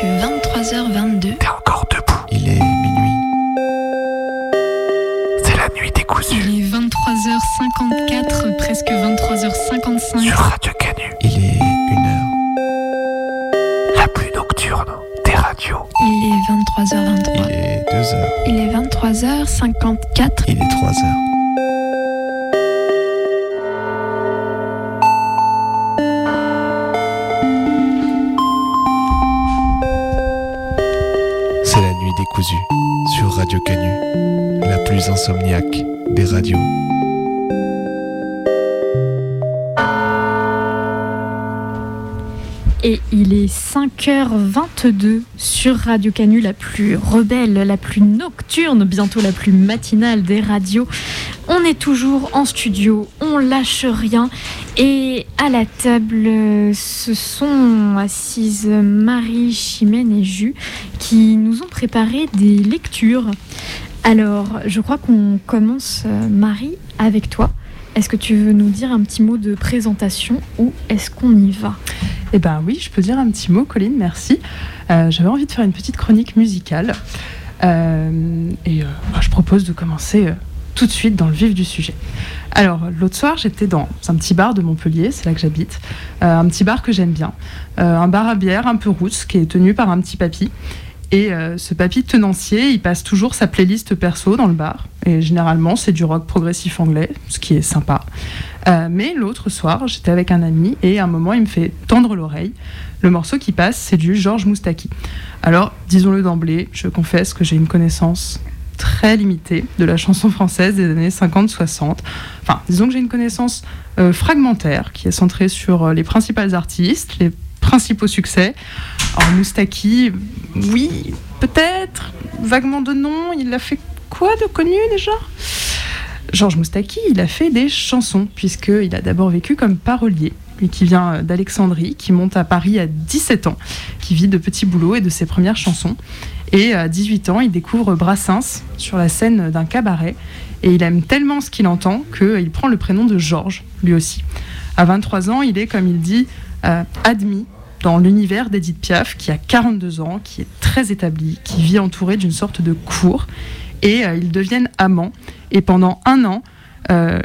presque 23h22. 5h22 sur Radio Canu, la plus rebelle, la plus nocturne, bientôt la plus matinale des radios. On est toujours en studio, on lâche rien. Et à la table, ce sont assises Marie, Chimène et Jus qui nous ont préparé des lectures. Alors, je crois qu'on commence, euh, Marie, avec toi. Est-ce que tu veux nous dire un petit mot de présentation ou est-ce qu'on y va? Eh ben oui, je peux dire un petit mot, Colline, merci. Euh, J'avais envie de faire une petite chronique musicale. Euh, et euh, bah, je propose de commencer tout de suite dans le vif du sujet. Alors, l'autre soir, j'étais dans un petit bar de Montpellier, c'est là que j'habite. Un petit bar que j'aime bien. Un bar à bière un peu roots qui est tenu par un petit papy. Et euh, ce papy tenancier, il passe toujours sa playlist perso dans le bar. Et généralement, c'est du rock progressif anglais, ce qui est sympa. Euh, mais l'autre soir, j'étais avec un ami et à un moment, il me fait tendre l'oreille. Le morceau qui passe, c'est du Georges Moustaki. Alors, disons-le d'emblée, je confesse que j'ai une connaissance très limitée de la chanson française des années 50-60. Enfin, disons que j'ai une connaissance euh, fragmentaire qui est centrée sur les principales artistes, les principaux succès. Alors, Moustaki, oui, peut-être, vaguement de nom, il a fait quoi de connu déjà? Georges Moustaki, il a fait des chansons, puisqu'il a d'abord vécu comme parolier, lui qui vient d'Alexandrie, qui monte à Paris à 17 ans, qui vit de petits boulots et de ses premières chansons. Et à 18 ans, il découvre Brassens sur la scène d'un cabaret, et il aime tellement ce qu'il entend qu'il prend le prénom de Georges, lui aussi. À 23 ans, il est, comme il dit, admis dans l'univers d'Edith Piaf, qui a 42 ans, qui est très établi, qui vit entouré d'une sorte de cour, et euh, ils deviennent amants. Et pendant un an, euh,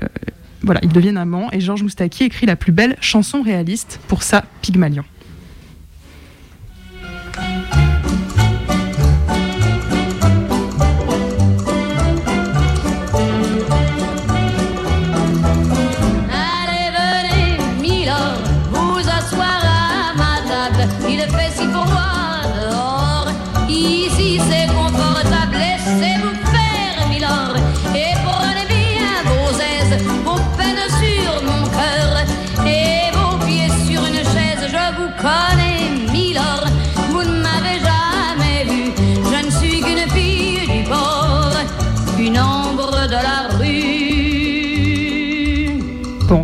voilà, ils deviennent amants, et Georges Moustaki écrit la plus belle chanson réaliste pour sa Pygmalion.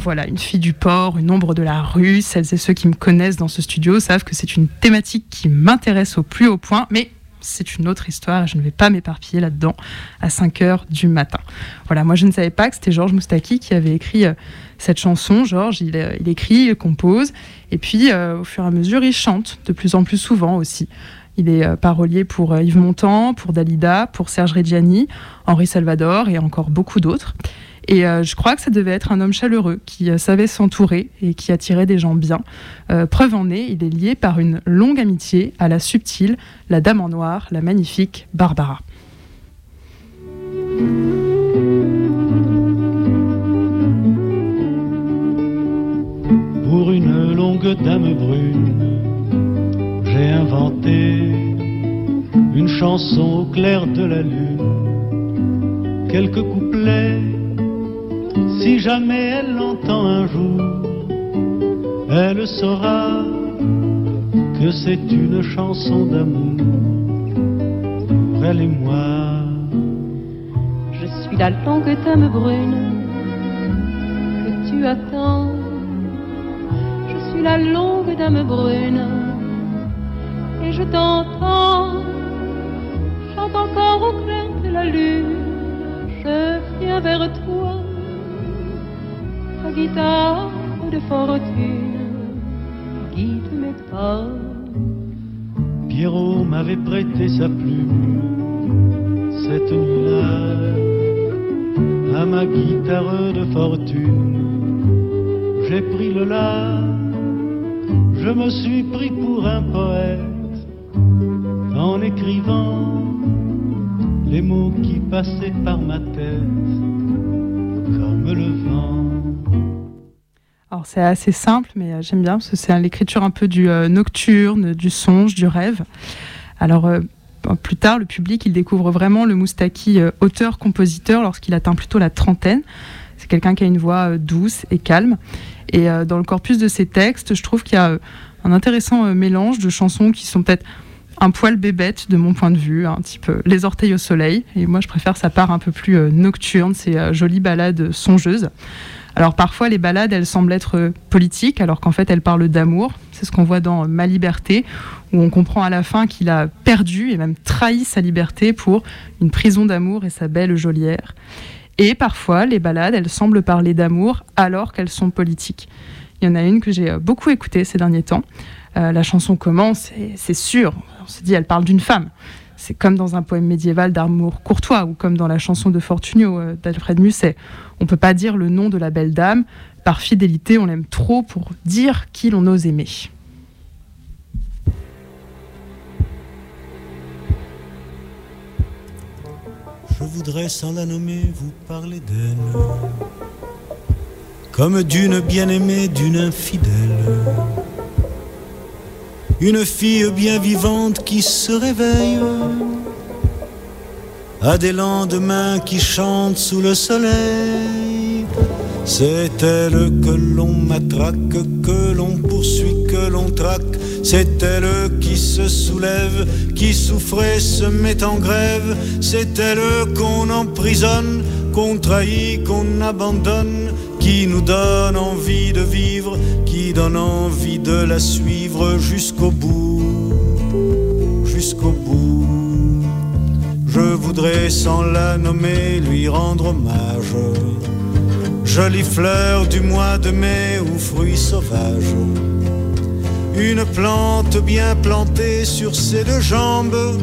Voilà, une fille du port, une ombre de la rue. Celles et ceux qui me connaissent dans ce studio savent que c'est une thématique qui m'intéresse au plus haut point, mais c'est une autre histoire et je ne vais pas m'éparpiller là-dedans à 5 heures du matin. Voilà, moi je ne savais pas que c'était Georges Moustaki qui avait écrit euh, cette chanson. Georges, il, euh, il écrit, il compose, et puis euh, au fur et à mesure, il chante de plus en plus souvent aussi. Il est parolier pour Yves Montand, pour Dalida, pour Serge Reggiani, Henri Salvador et encore beaucoup d'autres. Et euh, je crois que ça devait être un homme chaleureux qui euh, savait s'entourer et qui attirait des gens bien. Euh, preuve en est, il est lié par une longue amitié à la subtile, la dame en noir, la magnifique Barbara. Pour une longue dame brune, j'ai inventé une chanson au clair de la lune. Quelques couplets, si jamais elle l'entend un jour, elle saura que c'est une chanson d'amour. Pour elle et moi, Je suis la longue dame brune que tu attends. Je suis la longue dame brune et je t'entends. Chante encore au clair de la lune. Je viens vers toi. Ta guitare de fortune guide mes pas. Pierrot m'avait prêté sa plume cette nuit-là à ma guitare de fortune. J'ai pris le la, je me suis pris pour un poète en écrivant les mots qui passaient par ma tête comme le vent. Alors c'est assez simple, mais euh, j'aime bien parce que c'est l'écriture un peu du euh, nocturne, du songe, du rêve. Alors euh, plus tard, le public, il découvre vraiment le Moustaki auteur-compositeur lorsqu'il atteint plutôt la trentaine. C'est quelqu'un qui a une voix douce et calme. Et dans le corpus de ses textes, je trouve qu'il y a un intéressant mélange de chansons qui sont peut-être un poil bébête de mon point de vue, un petit peu les orteils au soleil. Et moi, je préfère sa part un peu plus nocturne, ces jolies ballades songeuses. Alors parfois, les ballades, elles semblent être politiques, alors qu'en fait, elles parlent d'amour. C'est ce qu'on voit dans Ma liberté, où on comprend à la fin qu'il a perdu et même trahi sa liberté pour une prison d'amour et sa belle geôlière. Et parfois, les ballades, elles semblent parler d'amour alors qu'elles sont politiques. Il y en a une que j'ai beaucoup écoutée ces derniers temps. Euh, la chanson commence, et c'est sûr, on se dit, elle parle d'une femme. C'est comme dans un poème médiéval d'amour courtois ou comme dans la chanson de Fortunio euh, d'Alfred Musset. On ne peut pas dire le nom de la belle dame. Par fidélité, on l'aime trop pour dire qui l'on ose aimer. Je voudrais sans la nommer vous parler d'elle, comme d'une bien-aimée, d'une infidèle. Une fille bien vivante qui se réveille à des lendemains qui chantent sous le soleil. C'est elle que l'on matraque, que l'on poursuit, que l'on traque. C'est elle qui se soulève, qui souffrait, se met en grève. C'est elle qu'on emprisonne, qu'on trahit, qu'on abandonne, qui nous donne envie de vivre, qui donne envie de la suivre jusqu'au bout, jusqu'au bout. Je voudrais sans la nommer lui rendre hommage. Jolie fleur du mois de mai ou fruit sauvage. Une plante bien plantée sur ses deux jambes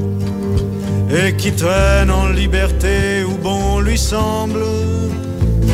et qui traîne en liberté où bon lui semble.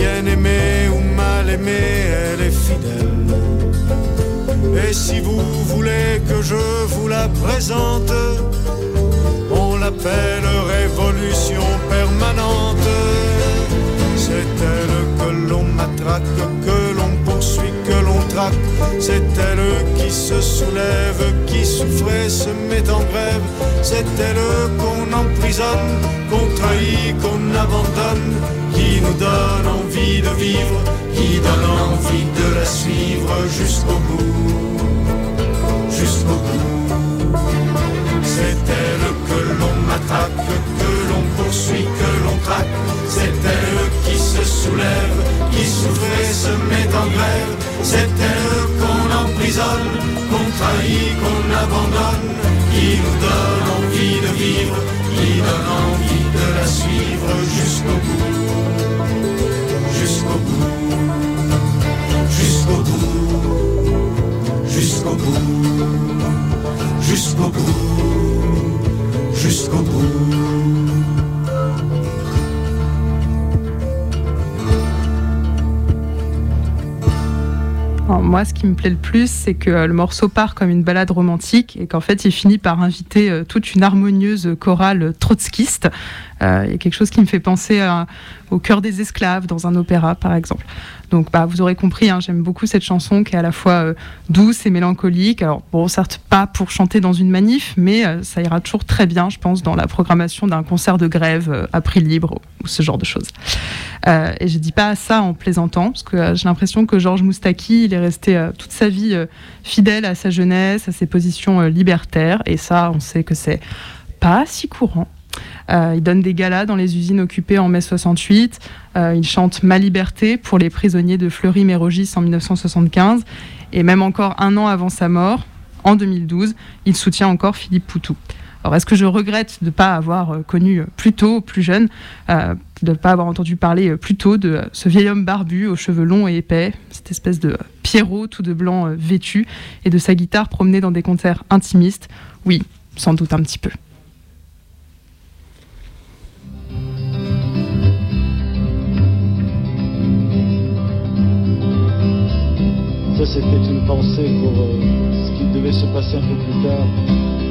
bien aimée ou mal aimée, elle est fidèle. Et si vous voulez que je vous la présente, on l'appelle révolution permanente. C'est elle que l'on matraque, que l'on poursuit, que l'on traque. C'est elle qui se soulève, qui souffrait, se met en grève. C'est elle qu'on emprisonne, qu'on trahit, qu'on abandonne qui nous donne envie de vivre, qui donne envie de la suivre jusqu'au bout, jusqu'au bout. C'est elle que l'on matraque, que l'on poursuit, que l'on traque. C'est elle qui se soulève, qui souffre et se met en grève. C'est elle qu'on emprisonne, qu'on trahit, qu'on abandonne, qui nous donne envie de vivre, qui donne envie de la suivre jusqu'au bout. Jusqu'au bout, jusqu'au bout, jusqu'au bout. Moi, ce qui me plaît le plus, c'est que euh, le morceau part comme une balade romantique et qu'en fait, il finit par inviter euh, toute une harmonieuse chorale trotskiste. Euh, il y a quelque chose qui me fait penser au cœur des esclaves dans un opéra, par exemple. Donc, bah, vous aurez compris, hein, j'aime beaucoup cette chanson qui est à la fois euh, douce et mélancolique. Alors, bon, certes, pas pour chanter dans une manif, mais euh, ça ira toujours très bien, je pense, dans la programmation d'un concert de grève à prix libre ou, ce genre de choses. Et je dis pas ça en plaisantant, parce que j'ai l'impression que Georges Moustaki, il est resté toute sa vie fidèle à sa jeunesse, à ses positions libertaires. Et ça, on sait que c'est pas si courant. Euh, il donne des galas dans les usines occupées en mai 68. Euh, il chante Ma liberté pour les prisonniers de Fleury-Mérogis en 1975. Et même encore un an avant sa mort, en 2012, il soutient encore Philippe Poutou. Alors, est-ce que je regrette de ne pas avoir euh, connu plus tôt, plus jeune, de ne pas avoir entendu parler plus tôt de ce vieil homme barbu aux cheveux longs et épais, cette espèce de Pierrot tout de blanc vêtu, et de sa guitare promenée dans des concerts intimistes? Oui, sans doute un petit peu. C'était une pensée pour euh, ce qui devait se passer un peu plus tard,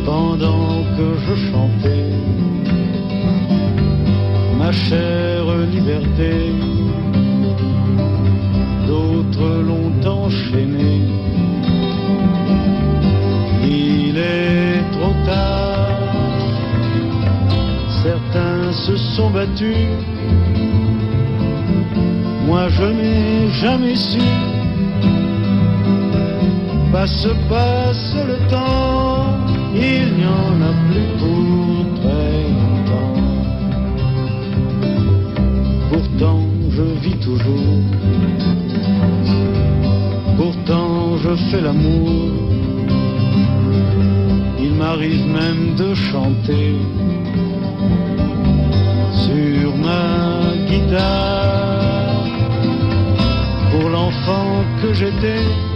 pendant que je chantais ma chère liberté. D'autres l'ont enchaîné. Il est trop tard. Certains se sont battus. Moi, je n'ai jamais su Passe, passe le temps, il n'y en a plus pour très longtemps. Pourtant, je vis toujours. Pourtant, je fais l'amour. Il m'arrive même de chanter sur ma guitare pour l'enfant que j'étais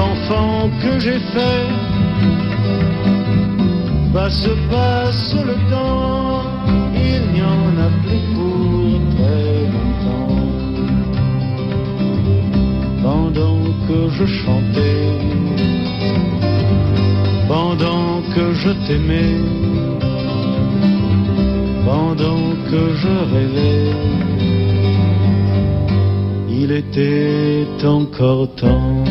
l'enfant que j'ai fait. Passe, passe le temps, il n'y en a plus pour très longtemps. Pendant que je chantais, pendant que je t'aimais, pendant que je rêvais, il était encore temps.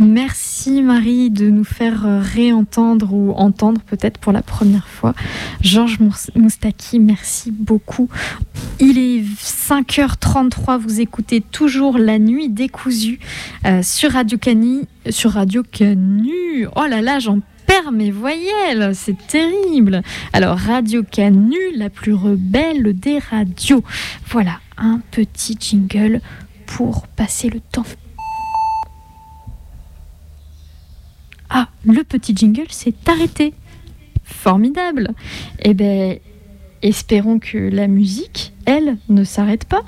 Merci Marie de nous faire euh, réentendre ou entendre peut-être pour la première fois Georges Moustaki. Merci beaucoup. Il est 5h33, vous écoutez toujours la nuit décousue euh, sur Radio Cani, sur Radio Canu. Oh là là, j'en perds mes voyelles, c'est terrible. Alors Radio Canu, la plus rebelle des radios. Voilà, un petit jingle pour passer le temps. Ah, le petit jingle s'est arrêté. Formidable. Eh bien, espérons que la musique, elle, ne s'arrête pas.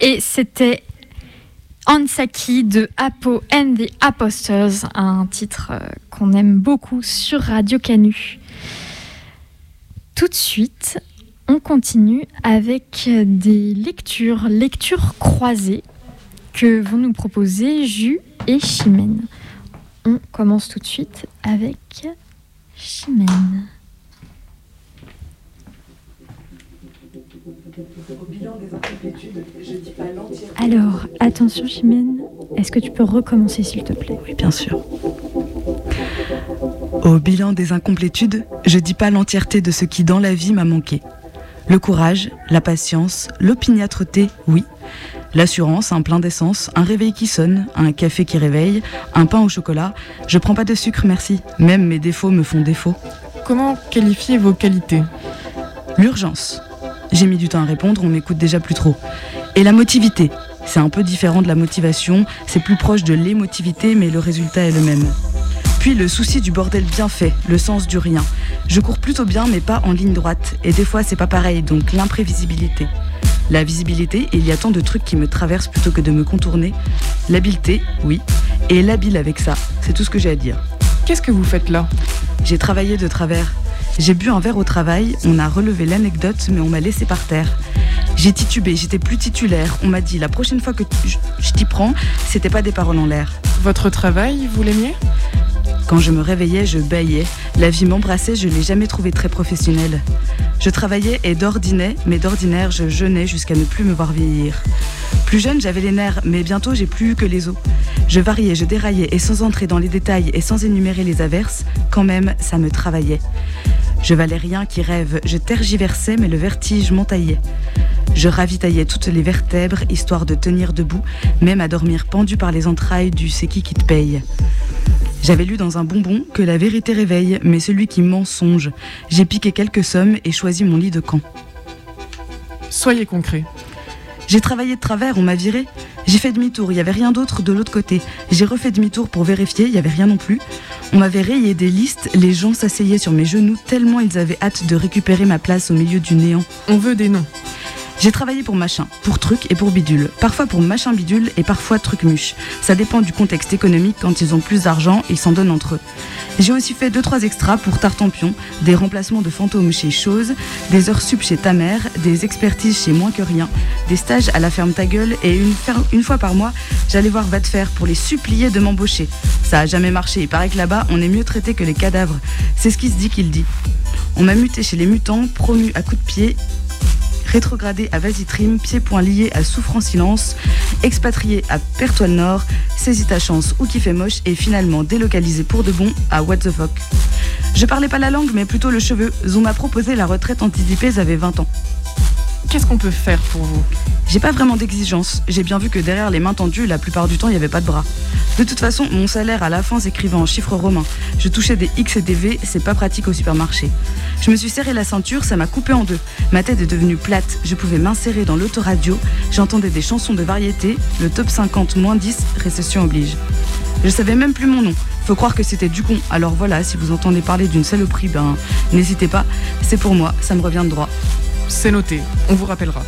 Et c'était Ansaki de Apo and the Apostles, un titre euh, qu'on aime beaucoup sur Radio Canu. Tout de suite, on continue avec des lectures, lectures croisées que vont nous proposer Jus et Chimène. On commence tout de suite avec Chimène. Alors, attention Chimène, est-ce que tu peux recommencer s'il te plaît? Oui, bien sûr. Au bilan des incomplétudes, je dis pas l'entièreté de ce qui dans la vie m'a manqué. Le courage, la patience, l'opiniâtreté, oui. L'assurance, un plein d'essence, un réveil qui sonne, un café qui réveille, un pain au chocolat. Je prends pas de sucre, merci. Même mes défauts me font défaut. Comment qualifier vos qualités? L'urgence. J'ai mis du temps à répondre, on m'écoute déjà plus trop. Et la motivité. C'est un peu différent de la motivation, c'est plus proche de l'émotivité, mais le résultat est le même. Puis le souci du bordel bien fait, le sens du rien. Je cours plutôt bien, mais pas en ligne droite. Et des fois, c'est pas pareil, donc l'imprévisibilité. La visibilité, il y a tant de trucs qui me traversent plutôt que de me contourner. L'habileté, oui. Et l'habile avec ça, c'est tout ce que j'ai à dire. Qu'est-ce que vous faites là? J'ai travaillé de travers. J'ai bu un verre au travail, on a relevé l'anecdote, mais on m'a laissé par terre. J'ai titubé, j'étais plus titulaire. On m'a dit la prochaine fois que je t'y prends, c'était pas des paroles en l'air. Votre travail, vous l'aimiez? Quand je me réveillais, je baillais. La vie m'embrassait, je l'ai jamais trouvé très professionnelle. Je travaillais et d'ordinaire, mais d'ordinaire, je jeûnais jusqu'à ne plus me voir vieillir. Plus jeune, j'avais les nerfs, mais bientôt j'ai plus eu que les os. Je variais, je déraillais, et sans entrer dans les détails et sans énumérer les averses, quand même, ça me travaillait. Je valais rien qui rêve, je tergiversais, mais le vertige m'entaillait. Je ravitaillais toutes les vertèbres, histoire de tenir debout, même à dormir pendu par les entrailles du c'est qui qui te paye. J'avais lu dans un bonbon que la vérité réveille, mais celui qui mensonge. J'ai piqué quelques sommes et choisi mon lit de camp. Soyez concret. J'ai travaillé de travers, on m'a viré. J'ai fait demi-tour, il n'y avait rien d'autre de l'autre côté. J'ai refait demi-tour pour vérifier, il n'y avait rien non plus. On m'avait rayé des listes, les gens s'asseyaient sur mes genoux tellement ils avaient hâte de récupérer ma place au milieu du néant. On veut des noms. J'ai travaillé pour machin, pour truc et pour bidule. Parfois pour machin bidule et parfois truc muche. Ça dépend du contexte économique. Quand ils ont plus d'argent, ils s'en donnent entre eux. J'ai aussi fait 2-3 extras pour Tartampion, des remplacements de fantômes chez Chose, des heures sup chez ta mère, des expertises chez Moins que rien, des stages à la ferme Ta Gueule et une, fois par mois, j'allais voir Va de faire pour les supplier de m'embaucher. Ça a jamais marché. Il paraît que là-bas, on est mieux traité que les cadavres. C'est ce qui se dit qu'il dit. On m'a muté chez les mutants, promu à coups de pied rétrogradé à Vasitrim, pieds-poings liés à Souffre en silence, expatrié à Pertoile Nord, saisi ta chance ou qui fait moche et finalement délocalisé pour de bon à What the fuck. Je parlais pas la langue mais plutôt le cheveu. On m'a proposé la retraite anticipée, j'avais 20 ans. Qu'est-ce qu'on peut faire pour vous J'ai pas vraiment d'exigence. J'ai bien vu que derrière les mains tendues, la plupart du temps, il n'y avait pas de bras. De toute façon, mon salaire à la fin s'écrivait en chiffres romains. Je touchais des X et des V, c'est pas pratique au supermarché. Je me suis serré la ceinture, ça m'a coupé en deux. Ma tête est devenue plate, je pouvais m'insérer dans l'autoradio, j'entendais des chansons de variété, le top 50 moins 10, récession oblige. Je savais même plus mon nom. Faut croire que c'était du con. Alors voilà, si vous entendez parler d'une saloperie, ben n'hésitez pas, c'est pour moi, ça me revient de droit. C'est noté, on vous rappellera.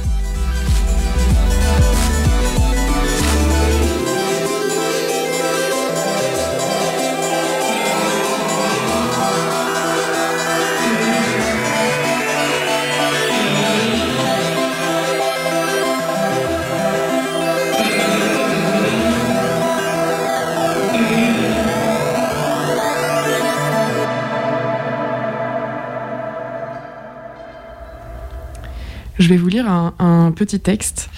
Je vais vous lire un, petit texte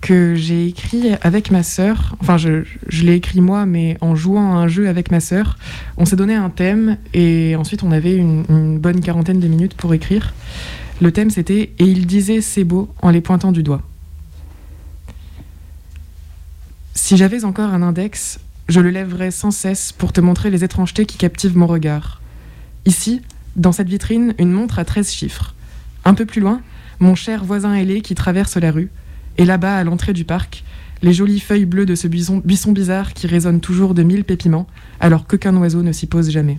que j'ai écrit avec ma sœur. Enfin, je, je l'ai écrit moi, mais en jouant à un jeu avec ma sœur. On s'est donné un thème et ensuite on avait une, une bonne quarantaine de minutes pour écrire. Le thème c'était Et il disait c'est beau en les pointant du doigt. Si j'avais encore un index, je le lèverais sans cesse pour te montrer les étrangetés qui captivent mon regard. Ici, dans cette vitrine, une montre à 13 chiffres. Un peu plus loin, mon cher voisin ailé qui traverse la rue, et là-bas, à l'entrée du parc, les jolies feuilles bleues de ce buisson, bizarre qui résonne toujours de mille pépiments, alors qu'aucun oiseau ne s'y pose jamais.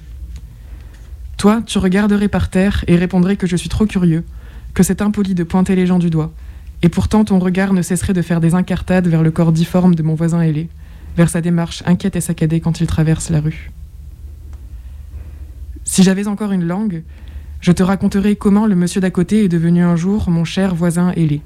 Toi, tu regarderais par terre et répondrais que je suis trop curieux, que c'est impoli de pointer les gens du doigt, et pourtant ton regard ne cesserait de faire des incartades vers le corps difforme de mon voisin ailé, vers sa démarche inquiète et saccadée quand il traverse la rue. Si j'avais encore une langue, je te raconterai comment le monsieur d'à côté est devenu un jour mon cher voisin ailé.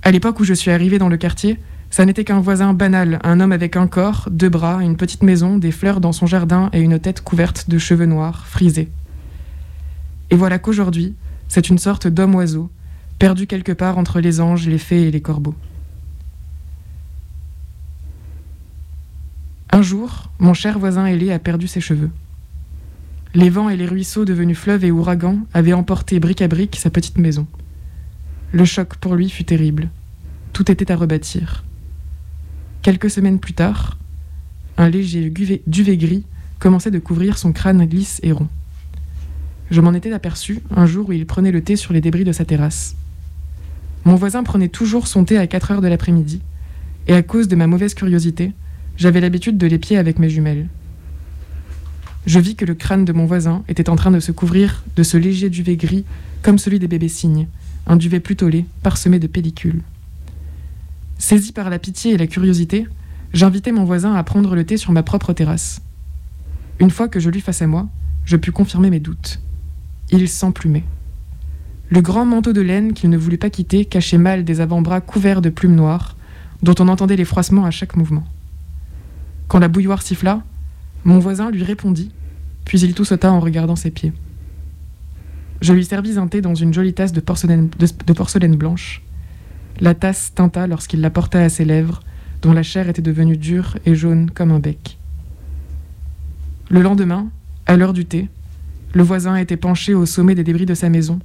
À l'époque où je suis arrivé dans le quartier, ça n'était qu'un voisin banal, un homme avec un corps, deux bras, une petite maison, des fleurs dans son jardin et une tête couverte de cheveux noirs, frisés. Et voilà qu'aujourd'hui, c'est une sorte d'homme-oiseau, perdu quelque part entre les anges, les fées et les corbeaux. Un jour, mon cher voisin ailé a perdu ses cheveux. Les vents et les ruisseaux devenus fleuves et ouragans avaient emporté brique à brique sa petite maison. Le choc pour lui fut terrible. Tout était à rebâtir. Quelques semaines plus tard, un léger duvet, gris commençait de couvrir son crâne lisse et rond. Je m'en étais aperçu un jour où il prenait le thé sur les débris de sa terrasse. Mon voisin prenait toujours son thé à 4 heures de l'après-midi, et à cause de ma mauvaise curiosité, j'avais l'habitude de l'épier avec mes jumelles. Je vis que le crâne de mon voisin était en train de se couvrir de ce léger duvet gris comme celui des bébés cygnes, un duvet plutôt laid, parsemé de pellicules. Saisi par la pitié et la curiosité, j'invitai mon voisin à prendre le thé sur ma propre terrasse. Une fois que je l'eus face à moi, je pus confirmer mes doutes. Il s'emplumait. Le grand manteau de laine qu'il ne voulait pas quitter cachait mal des avant-bras couverts de plumes noires, dont on entendait les froissements à chaque mouvement. Quand la bouilloire siffla, mon voisin lui répondit, puis il tout sauta en regardant ses pieds. Je lui servis un thé dans une jolie tasse de porcelaine, de porcelaine blanche. La tasse tinta lorsqu'il la porta à ses lèvres, dont la chair était devenue dure et jaune comme un bec. Le lendemain, à l'heure du thé, le voisin était penché au sommet des débris de sa maison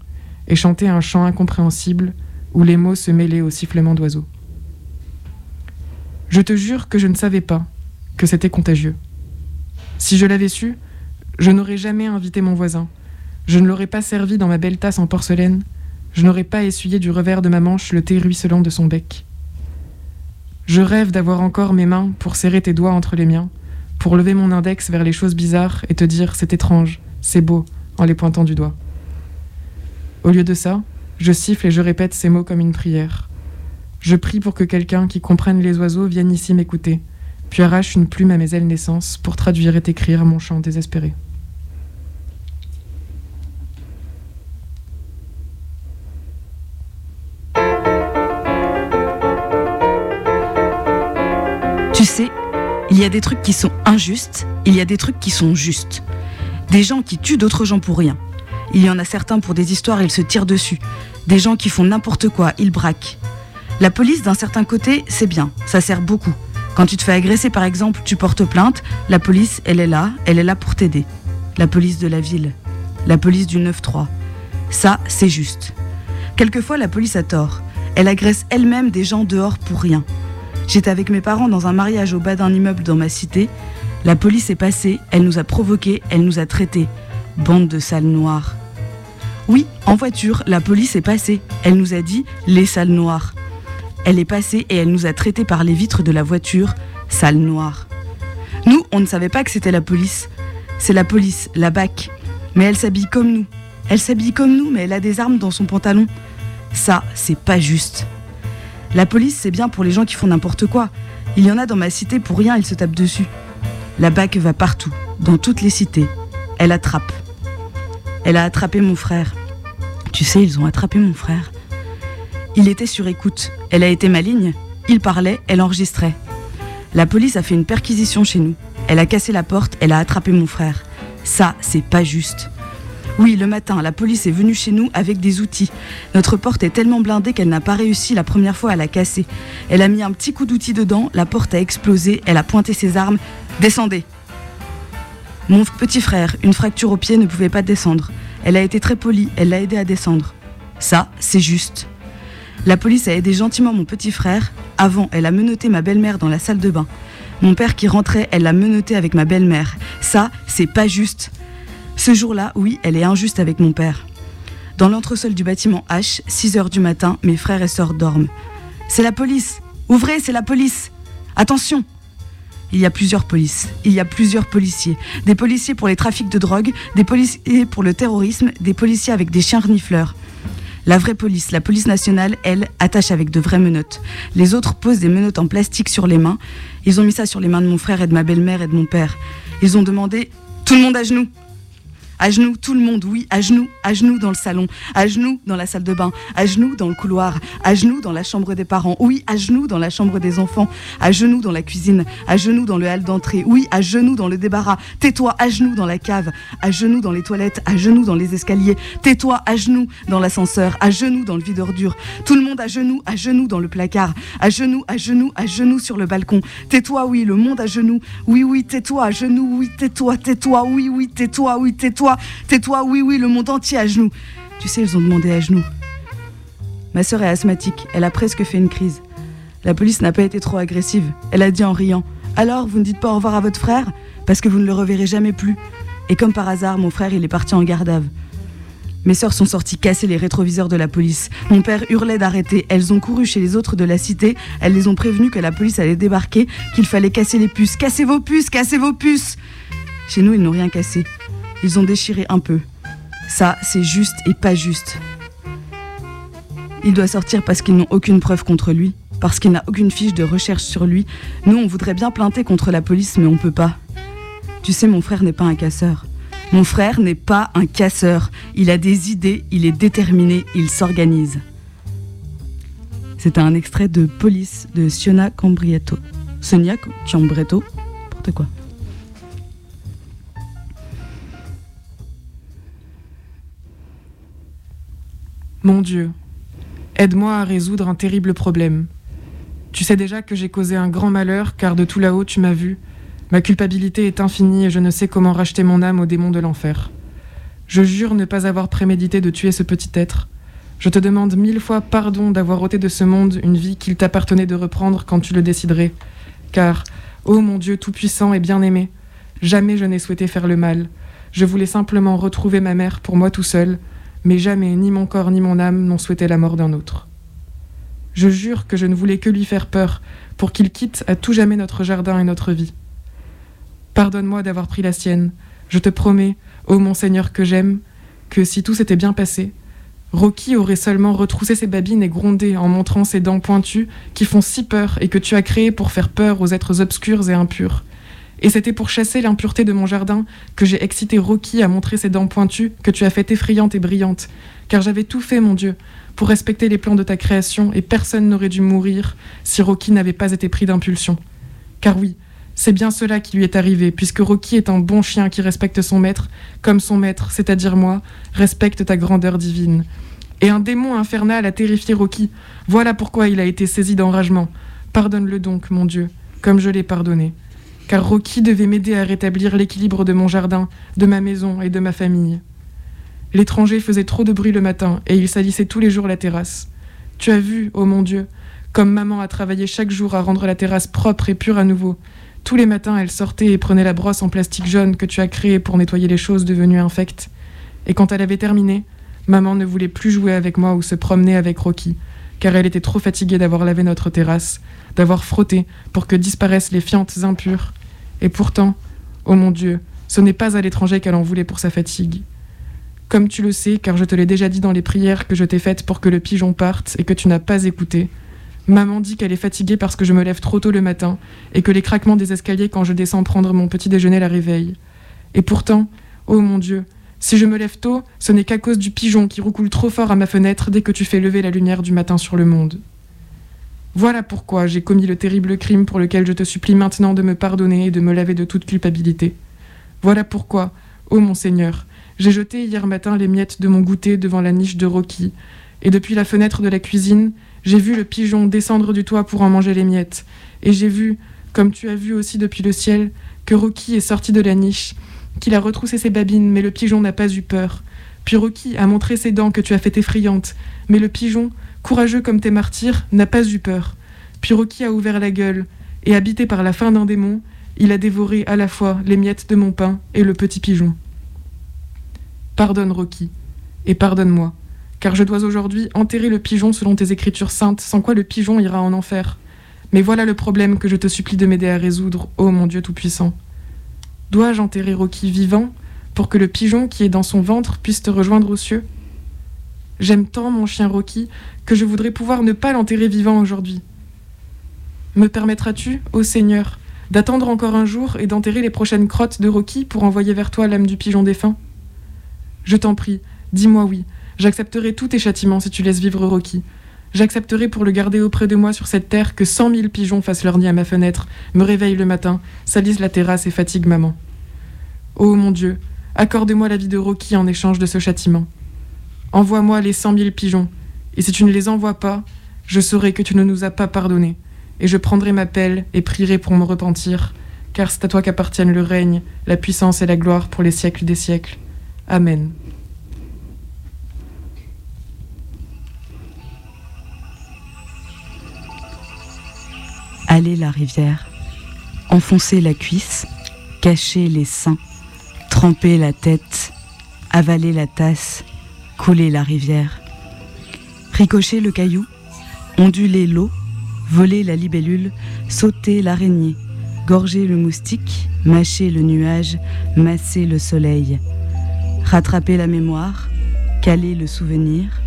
et chantait un chant incompréhensible où les mots se mêlaient au sifflement d'oiseaux. Je te jure que je ne savais pas que c'était contagieux. Si je l'avais su, je n'aurais jamais invité mon voisin, je ne l'aurais pas servi dans ma belle tasse en porcelaine, je n'aurais pas essuyé du revers de ma manche le thé ruisselant de son bec. Je rêve d'avoir encore mes mains pour serrer tes doigts entre les miens, pour lever mon index vers les choses bizarres et te dire c'est étrange, c'est beau, en les pointant du doigt. Au lieu de ça, je siffle et je répète ces mots comme une prière. Je prie pour que quelqu'un qui comprenne les oiseaux vienne ici m'écouter, puis arrache une plume à mes ailes naissances pour traduire et écrire mon chant désespéré. Tu sais, il y a des trucs qui sont injustes, il y a des trucs qui sont justes. Des gens qui tuent d'autres gens pour rien. Il y en a certains pour des histoires, ils se tirent dessus. Des gens qui font n'importe quoi, ils braquent. La police, d'un certain côté, c'est bien, ça sert beaucoup. Quand tu te fais agresser, par exemple, tu portes plainte, la police, elle est là, elle est là pour t'aider. La police de la ville, la police du 9-3. Ça, c'est juste. Quelquefois, la police a tort. Elle agresse elle-même des gens dehors pour rien. J'étais avec mes parents dans un mariage au bas d'un immeuble dans ma cité. La police est passée, elle nous a provoqués, elle nous a traités. Bande de sales noires. Oui, en voiture, la police est passée. Elle nous a dit les sales noires. Elle est passée et elle nous a traités par les vitres de la voiture, sales noires. Nous, on ne savait pas que c'était la police. C'est la police, la BAC. Mais elle s'habille comme nous. Elle s'habille comme nous, mais elle a des armes dans son pantalon. Ça, c'est pas juste. La police, c'est bien pour les gens qui font n'importe quoi. Il y en a dans ma cité, pour rien, ils se tapent dessus. La BAC va partout, dans toutes les cités. Elle attrape. Elle a attrapé mon frère. Tu sais, ils ont attrapé mon frère. Il était sur écoute. Elle a été maligne. Il parlait, elle enregistrait. La police a fait une perquisition chez nous. Elle a cassé la porte, elle a attrapé mon frère. Ça, c'est pas juste. Oui, le matin, la police est venue chez nous avec des outils. Notre porte est tellement blindée qu'elle n'a pas réussi la première fois à la casser. Elle a mis un petit coup d'outil dedans, la porte a explosé, elle a pointé ses armes. Descendez Mon petit frère, une fracture au pied, ne pouvait pas descendre. Elle a été très polie, elle l'a aidé à descendre. Ça, c'est juste. La police a aidé gentiment mon petit frère. Avant, elle a menotté ma belle-mère dans la salle de bain. Mon père qui rentrait, elle l'a menotté avec ma belle-mère. Ça, c'est pas juste. Ce jour-là, oui, elle est injuste avec mon père. Dans l'entresol du bâtiment H, 6 heures du matin, mes frères et sœurs dorment. C'est la police Ouvrez, c'est la police Attention Il y a plusieurs polices, il y a plusieurs policiers. Des policiers pour les trafics de drogue, des policiers pour le terrorisme, des policiers avec des chiens renifleurs. La vraie police, la police nationale, elle, attache avec de vraies menottes. Les autres posent des menottes en plastique sur les mains. Ils ont mis ça sur les mains de mon frère et de ma belle-mère et de mon père. Ils ont demandé Tout le monde à genoux à genoux, tout le monde, oui, à genoux, à genoux dans le salon, à genoux dans la salle de bain, à genoux dans le couloir, à genoux dans la chambre des parents, oui, à genoux dans la chambre des enfants, à genoux dans la cuisine, à genoux dans le hall d'entrée, oui, à genoux dans le débarras, tais-toi, à genoux dans la cave, à genoux dans les toilettes, à genoux dans les escaliers, tais-toi, à genoux dans l'ascenseur, à genoux dans le vide ordure, tout le monde à genoux, à genoux dans le placard, à genoux, à genoux, à genoux sur le balcon, tais-toi, oui, le monde à genoux, oui, oui, tais-toi, à genoux, oui, tais-toi, tais-toi, oui, oui, tais-toi, oui, tais-toi, tais-toi, oui, oui, le monde entier à genoux. Tu sais, ils ont demandé à genoux. Ma sœur est asthmatique, elle a presque fait une crise. La police n'a pas été trop agressive. Elle a dit en riant Alors, vous ne dites pas au revoir à votre frère? Parce que vous ne le reverrez jamais plus. Et comme par hasard, mon frère, il est parti en garde à vue. Mes sœurs sont sorties casser les rétroviseurs de la police. Mon père hurlait d'arrêter. Elles ont couru chez les autres de la cité. Elles les ont prévenues que la police allait débarquer, qu'il fallait casser les puces. Cassez vos puces, cassez vos puces Chez nous, ils n'ont rien cassé. Ils ont déchiré un peu. Ça, c'est juste et pas juste. Il doit sortir parce qu'ils n'ont aucune preuve contre lui, parce qu'il n'a aucune fiche de recherche sur lui. Nous, on voudrait bien planter contre la police, mais on peut pas. Tu sais, mon frère n'est pas un casseur. Mon frère n'est pas un casseur. Il a des idées, il est déterminé, il s'organise. C'est un extrait de Police de Siona Cambriato. Sonia Cambriato, n'importe quoi. Mon Dieu, aide-moi à résoudre un terrible problème. Tu sais déjà que j'ai causé un grand malheur, car de tout là-haut tu m'as vu. Ma culpabilité est infinie et je ne sais comment racheter mon âme aux démons de l'enfer. Je jure ne pas avoir prémédité de tuer ce petit être. Je te demande mille fois pardon d'avoir ôté de ce monde une vie qu'il t'appartenait de reprendre quand tu le déciderais. Car, ô mon Dieu tout-puissant et bien-aimé, jamais je n'ai souhaité faire le mal. Je voulais simplement retrouver ma mère pour moi tout seul, mais jamais ni mon corps ni mon âme n'ont souhaité la mort d'un autre. Je jure que je ne voulais que lui faire peur, pour qu'il quitte à tout jamais notre jardin et notre vie. Pardonne-moi d'avoir pris la sienne. Je te promets, ô mon Seigneur que j'aime, que si tout s'était bien passé, Rocky aurait seulement retroussé ses babines et grondé en montrant ses dents pointues qui font si peur et que tu as créées pour faire peur aux êtres obscurs et impurs. Et c'était pour chasser l'impureté de mon jardin que j'ai excité Rocky à montrer ses dents pointues que tu as fait effrayante et brillante. Car j'avais tout fait, mon Dieu, pour respecter les plans de ta création et personne n'aurait dû mourir si Rocky n'avait pas été pris d'impulsion. Car oui, c'est bien cela qui lui est arrivé, puisque Rocky est un bon chien qui respecte son maître, comme son maître, c'est-à-dire moi, respecte ta grandeur divine. Et un démon infernal a terrifié Rocky. Voilà pourquoi il a été saisi d'enragement. Pardonne-le donc, mon Dieu, comme je l'ai pardonné car Rocky devait m'aider à rétablir l'équilibre de mon jardin, de ma maison et de ma famille. L'étranger faisait trop de bruit le matin et il salissait tous les jours la terrasse. Tu as vu, ô mon Dieu, comme maman a travaillé chaque jour à rendre la terrasse propre et pure à nouveau. Tous les matins, elle sortait et prenait la brosse en plastique jaune que tu as créée pour nettoyer les choses devenues infectes. Et quand elle avait terminé, maman ne voulait plus jouer avec moi ou se promener avec Rocky, car elle était trop fatiguée d'avoir lavé notre terrasse, d'avoir frotté pour que disparaissent les fientes impures. Et pourtant, ô mon Dieu, ce n'est pas à l'étranger qu'elle en voulait pour sa fatigue. Comme tu le sais, car je te l'ai déjà dit dans les prières que je t'ai faites pour que le pigeon parte et que tu n'as pas écouté, maman dit qu'elle est fatiguée parce que je me lève trop tôt le matin et que les craquements des escaliers quand je descends prendre mon petit déjeuner la réveillent. Et pourtant, ô mon Dieu, si je me lève tôt, ce n'est qu'à cause du pigeon qui roucoule trop fort à ma fenêtre dès que tu fais lever la lumière du matin sur le monde. Voilà pourquoi j'ai commis le terrible crime pour lequel je te supplie maintenant de me pardonner et de me laver de toute culpabilité. Voilà pourquoi, ô mon Seigneur, j'ai jeté hier matin les miettes de mon goûter devant la niche de Rocky, et depuis la fenêtre de la cuisine, j'ai vu le pigeon descendre du toit pour en manger les miettes, et j'ai vu, comme tu as vu aussi depuis le ciel, que Rocky est sorti de la niche, qu'il a retroussé ses babines, mais le pigeon n'a pas eu peur. Puis Rocky a montré ses dents que tu as fait effrayantes, mais le pigeon, courageux comme tes martyrs, n'a pas eu peur. Puis Rocky a ouvert la gueule, et habité par la faim d'un démon, il a dévoré à la fois les miettes de mon pain et le petit pigeon. Pardonne Rocky, et pardonne-moi, car je dois aujourd'hui enterrer le pigeon selon tes écritures saintes, sans quoi le pigeon ira en enfer. Mais voilà le problème que je te supplie de m'aider à résoudre, ô mon Dieu Tout-Puissant. Dois-je enterrer Rocky vivant pour que le pigeon qui est dans son ventre puisse te rejoindre aux cieux? J'aime tant mon chien Rocky que je voudrais pouvoir ne pas l'enterrer vivant aujourd'hui. Me permettras-tu, ô Seigneur, d'attendre encore un jour et d'enterrer les prochaines crottes de Rocky pour envoyer vers toi l'âme du pigeon défunt? Je t'en prie, dis-moi oui, j'accepterai tous tes châtiments si tu laisses vivre Rocky. J'accepterai pour le garder auprès de moi sur cette terre que cent mille pigeons fassent leur nid à ma fenêtre, me réveillent le matin, salissent la terrasse et fatiguent maman. Ô mon Dieu, accorde-moi la vie de Rocky en échange de ce châtiment. Envoie-moi les cent mille pigeons, et si tu ne les envoies pas, je saurai que tu ne nous as pas pardonné, et je prendrai ma pelle et prierai pour me repentir, car c'est à toi qu'appartiennent le règne, la puissance et la gloire pour les siècles des siècles. Amen. Aller la rivière, enfoncer la cuisse, cacher les seins, tremper la tête, avaler la tasse, couler la rivière, ricocher le caillou, onduler l'eau, voler la libellule, sauter l'araignée, gorger le moustique, mâcher le nuage, masser le soleil, rattraper la mémoire, caler le souvenir,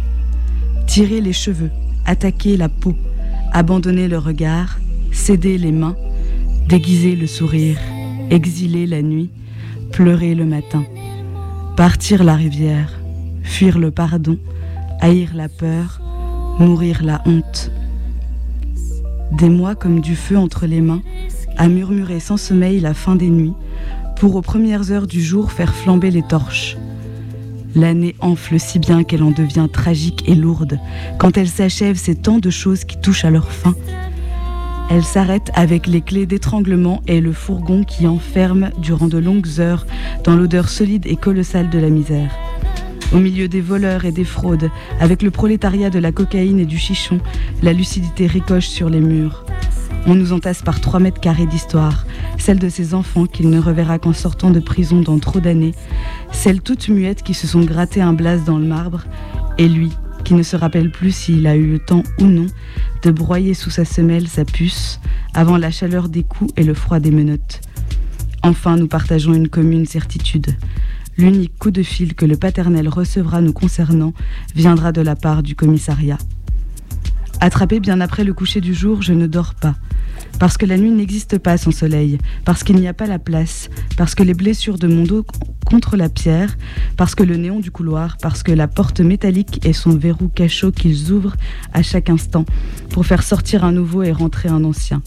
tirer les cheveux, attaquer la peau, abandonner le regard, céder les mains, déguiser le sourire, exiler la nuit, pleurer le matin, partir la rivière, fuir le pardon, haïr la peur, mourir la honte. Des mois comme du feu entre les mains, à murmurer sans sommeil la fin des nuits, pour aux premières heures du jour faire flamber les torches. L'année enfle si bien qu'elle en devient tragique et lourde. Quand elle s'achève, c'est tant de choses qui touchent à leur fin. Elle s'arrête avec les clés d'étranglement et le fourgon qui enferme durant de longues heures dans l'odeur solide et colossale de la misère. Au milieu des voleurs et des fraudes, avec le prolétariat de la cocaïne et du chichon, la lucidité ricoche sur les murs. On nous entasse par trois mètres carrés d'histoire, celle de ces enfants qu'il ne reverra qu'en sortant de prison dans trop d'années, celles toutes muettes qui se sont grattées un blaze dans le marbre, et lui, qui ne se rappelle plus s'il a eu le temps ou non de broyer sous sa semelle sa puce avant la chaleur des coups et le froid des menottes. Enfin, nous partageons une commune certitude. L'unique coup de fil que le paternel recevra nous concernant viendra de la part du commissariat. Attrapé bien après le coucher du jour, je ne dors pas. Parce que la nuit n'existe pas sans soleil, parce qu'il n'y a pas la place, parce que les blessures de mon dos contre la pierre, parce que le néon du couloir, parce que la porte métallique et son verrou cachot qu'ils ouvrent à chaque instant pour faire sortir un nouveau et rentrer un ancien.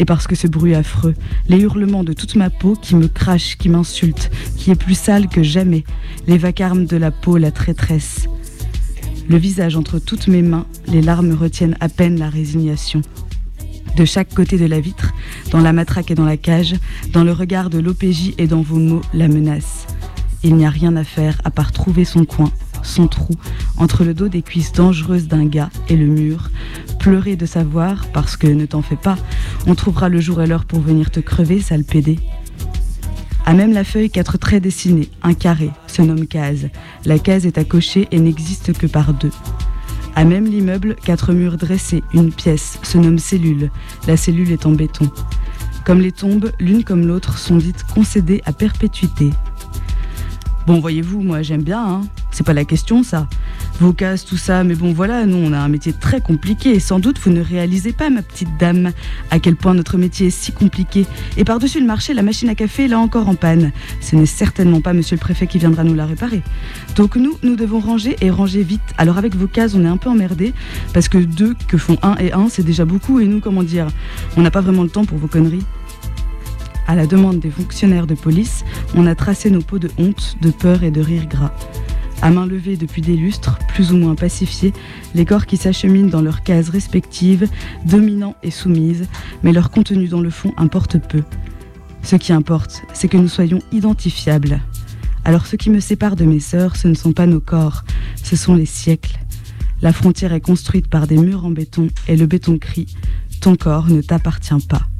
Et parce que ce bruit affreux, les hurlements de toute ma peau qui me crache, qui m'insulte, qui est plus sale que jamais, les vacarmes de la peau, la traîtresse. Le visage entre toutes mes mains, les larmes retiennent à peine la résignation. De chaque côté de la vitre, dans la matraque et dans la cage, dans le regard de l'OPJ et dans vos mots, la menace. il n'y a rien à faire à part trouver son coin, son trou, entre le dos des cuisses dangereuses d'un gars et le mur, pleurer de savoir, parce que ne t'en fais pas, on trouvera le jour et l'heure pour venir te crever, sale pédé. À même la feuille, quatre traits dessinés, un carré, se nomme case. La case est à cocher et n'existe que par deux. À même l'immeuble, quatre murs dressés, une pièce, se nomme cellule. La cellule est en béton. Comme les tombes, l'une comme l'autre sont dites concédées à perpétuité. Bon, voyez-vous, moi j'aime bien, hein. C'est pas la question, ça. Vos cases, tout ça, mais bon, voilà, nous, on a un métier très compliqué et sans doute vous ne réalisez pas, ma petite dame, à quel point notre métier est si compliqué. Et par-dessus le marché, la machine à café est là encore en panne. Ce n'est certainement pas monsieur le préfet qui viendra nous la réparer. Donc nous, nous devons ranger et ranger vite. Alors avec vos cases, on est un peu emmerdés parce que deux que font un et un, c'est déjà beaucoup et nous, comment dire, on n'a pas vraiment le temps pour vos conneries. À la demande des fonctionnaires de police, on a tracé nos peaux de honte, de peur et de rire gras. À main levée depuis des lustres, plus ou moins pacifiés, les corps qui s'acheminent dans leurs cases respectives, dominants et soumises, mais leur contenu dans le fond importe peu. Ce qui importe, c'est que nous soyons identifiables. Alors ce qui me sépare de mes sœurs, ce ne sont pas nos corps, ce sont les siècles. La frontière est construite par des murs en béton et le béton crie ⁇ Ton corps ne t'appartient pas ⁇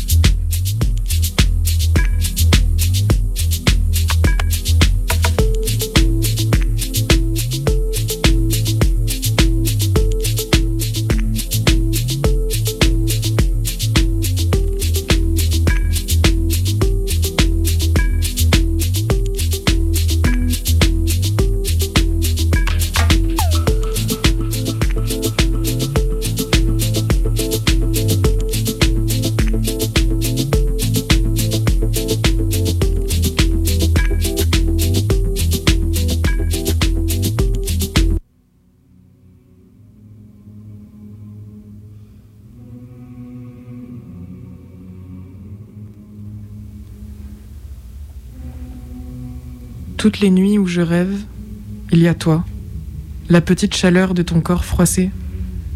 Toutes les nuits où je rêve, il y a toi, la petite chaleur de ton corps froissé,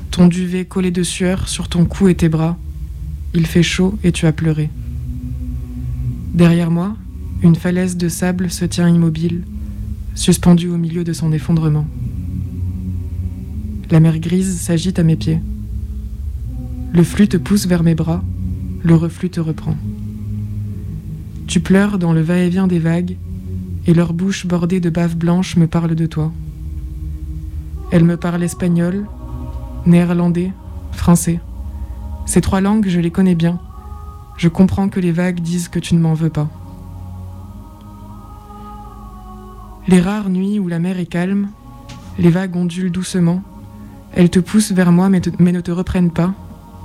ton duvet collé de sueur sur ton cou et tes bras. Il fait chaud et tu as pleuré. Derrière moi, une falaise de sable se tient immobile, suspendue au milieu de son effondrement. La mer grise s'agite à mes pieds. Le flux te pousse vers mes bras, le reflux te reprend. Tu pleures dans le va-et-vient des vagues, et leur bouche bordée de bave blanche me parle de toi. Elle me parle espagnol, néerlandais, français. Ces trois langues, je les connais bien. Je comprends que les vagues disent que tu ne m'en veux pas. Les rares nuits où la mer est calme, les vagues ondulent doucement, elles te poussent vers moi mais ne te reprennent pas,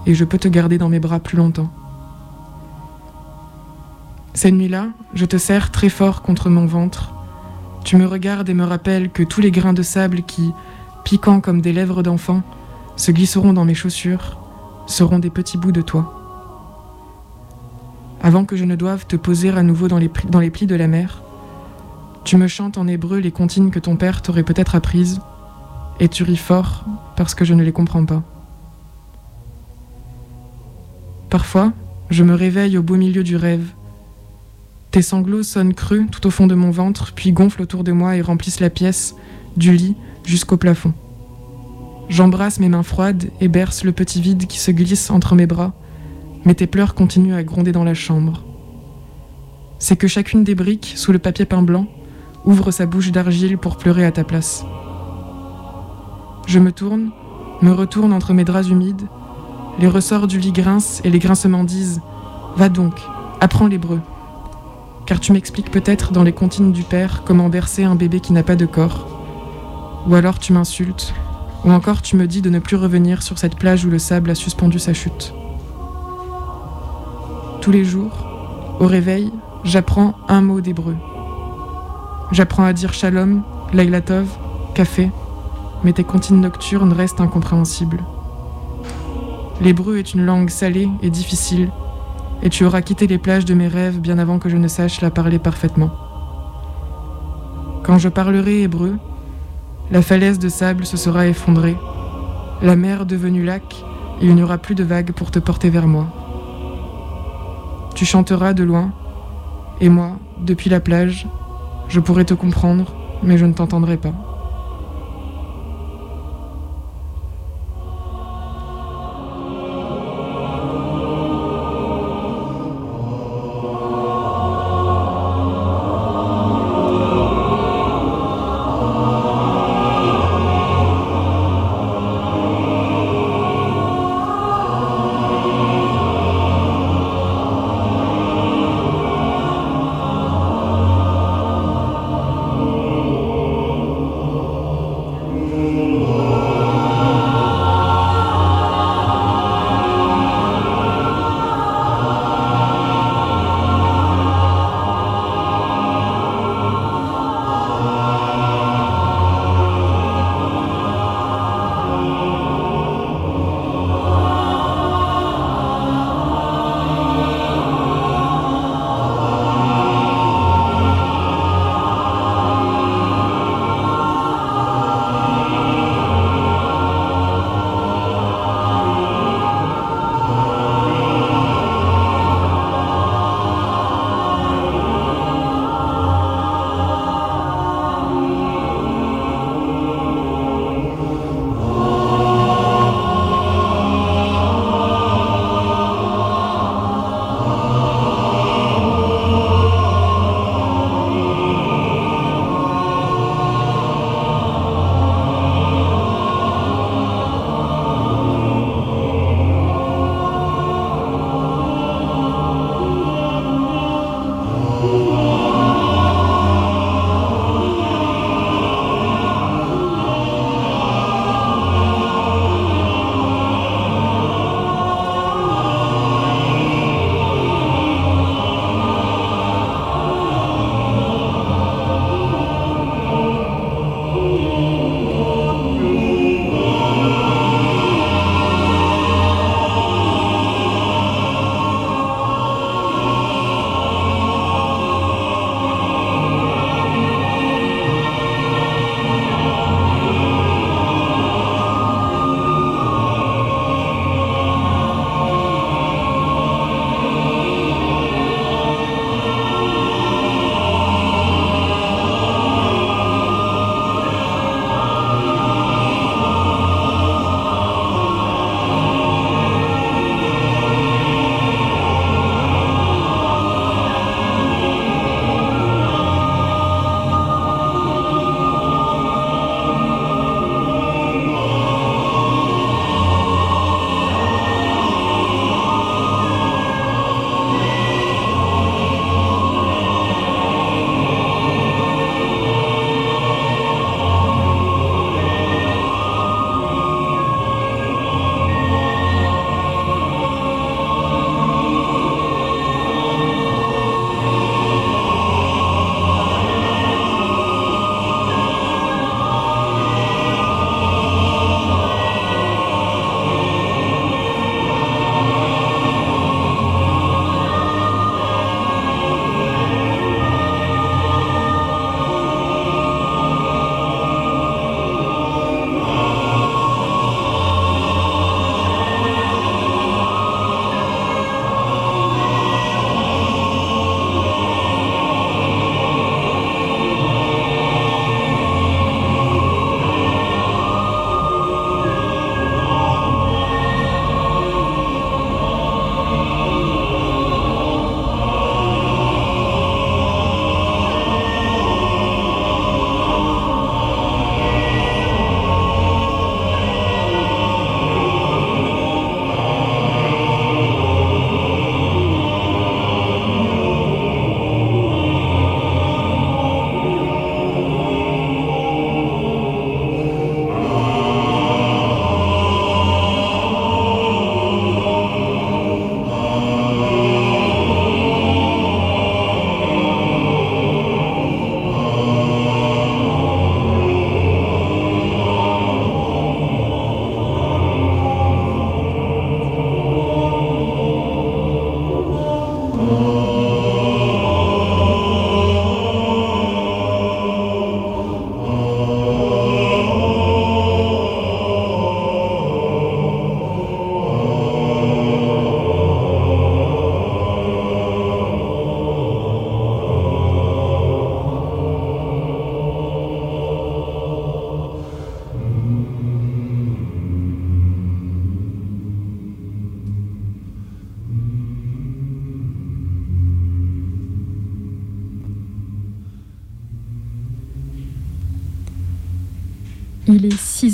et je peux te garder dans mes bras plus longtemps. Cette nuit-là, je te serre très fort contre mon ventre. Tu me regardes et me rappelles que tous les grains de sable qui, piquant comme des lèvres d'enfant, se glisseront dans mes chaussures, seront des petits bouts de toi. Avant que je ne doive te poser à nouveau dans les, dans les plis de la mer, tu me chantes en hébreu les comptines que ton père t'aurait peut-être apprises, et tu ris fort parce que je ne les comprends pas. Parfois, je me réveille au beau milieu du rêve. Tes sanglots sonnent creux tout au fond de mon ventre, puis gonflent autour de moi et remplissent la pièce, du lit jusqu'au plafond. J'embrasse mes mains froides et berce le petit vide qui se glisse entre mes bras, mais tes pleurs continuent à gronder dans la chambre. C'est que chacune des briques, sous le papier peint blanc, ouvre sa bouche d'argile pour pleurer à ta place. Je me tourne, me retourne entre mes draps humides, les ressorts du lit grincent et les grincements disent Va donc, apprends l'hébreu. Car tu m'expliques peut-être dans les comptines du père comment bercer un bébé qui n'a pas de corps. Ou alors tu m'insultes, ou encore tu me dis de ne plus revenir sur cette plage où le sable a suspendu sa chute. Tous les jours, au réveil, j'apprends un mot d'hébreu. J'apprends à dire shalom, lailatov, café, mais tes comptines nocturnes restent incompréhensibles. L'hébreu est une langue salée et difficile, et tu auras quitté les plages de mes rêves bien avant que je ne sache la parler parfaitement. Quand je parlerai hébreu, la falaise de sable se sera effondrée, la mer devenue lac, et il n'y aura plus de vagues pour te porter vers moi. Tu chanteras de loin, Et moi, depuis la plage, je pourrais te comprendre, mais je ne t'entendrai pas.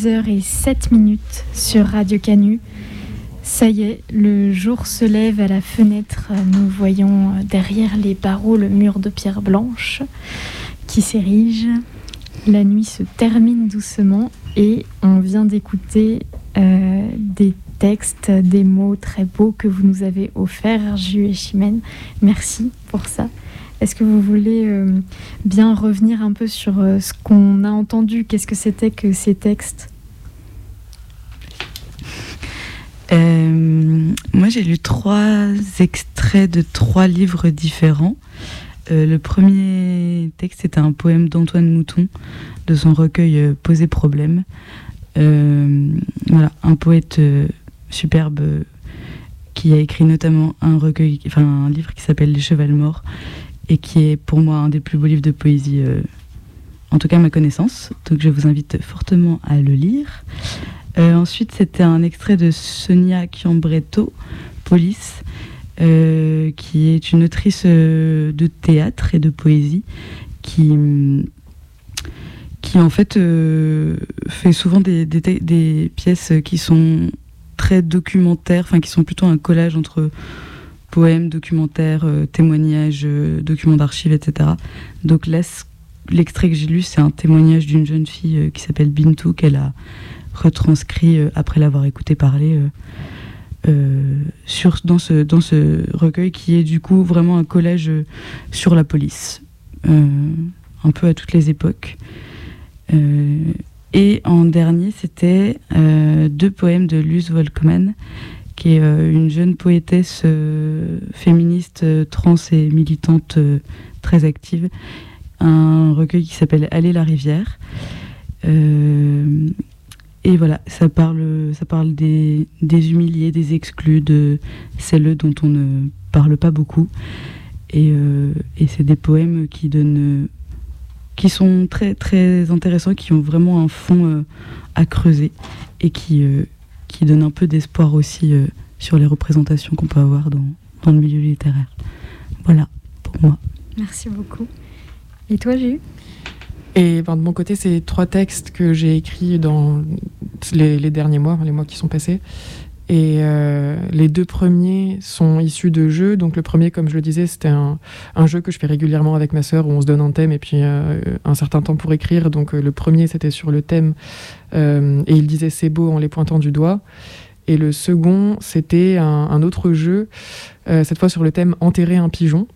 22h07 sur Radio Canu. Ça y est, le jour se lève à la fenêtre. Nous voyons derrière les barreaux le mur de pierre blanche qui s'érige. La nuit se termine doucement et on vient d'écouter euh, des textes, des mots très beaux que vous nous avez offerts, Jus et Chimène. Merci pour ça. Est-ce que vous voulez euh, bien revenir un peu sur euh, ce qu'on a entendu? Qu'est-ce que c'était que ces textes? Euh, moi, j'ai lu trois extraits de trois livres différents. Euh, le premier texte était un poème d'Antoine Mouton de son recueil euh, Poser problème. Voilà, un poète superbe qui a écrit notamment un recueil, enfin un livre qui s'appelle Les Chevals morts et qui est pour moi un des plus beaux livres de poésie, en tout cas à ma connaissance. Donc je vous invite fortement à le lire. Euh, ensuite, c'était un extrait de Sonia Chiambretto, Police, euh, qui est une autrice euh, de théâtre et de poésie, qui, qui en fait fait souvent des, pièces qui sont très documentaires, enfin qui sont plutôt un collage entre poèmes, documentaires, témoignages, documents d'archives, etc. Donc là, l'extrait que j'ai lu, c'est un témoignage d'une jeune fille qui s'appelle Bintou, qu'elle a retranscrit euh, après l'avoir écouté parler euh, euh, sur, dans, ce, dans ce recueil qui est du coup vraiment un collège sur la police, un peu à toutes les époques. Et en dernier, c'était deux poèmes de Luz Volkmann, qui est une jeune poétesse féministe, trans et militante très active. Un recueil qui s'appelle Aller la rivière. Et voilà, ça parle, ça parle des, humiliés, des exclus, de celles dont on ne parle pas beaucoup. Et, euh, et c'est des poèmes qui donnent, qui sont très très intéressants, qui ont vraiment un fond euh, à creuser et qui, euh, qui donnent un peu d'espoir aussi sur les représentations qu'on peut avoir dans, dans le milieu littéraire. Voilà pour moi. Merci beaucoup. Et toi, eu Et ben, de mon côté, c'est trois textes que j'ai écrits dans les, derniers mois, les mois qui sont passés. Et euh, les deux premiers sont issus de jeux. Donc le premier, comme je le disais, c'était un, jeu que je fais régulièrement avec ma sœur où on se donne un thème et puis euh, un certain temps pour écrire. Donc euh, le premier, c'était sur le thème et il disait c'est beau en les pointant du doigt. Et le second, c'était un, autre jeu, cette fois sur le thème enterrer un pigeon.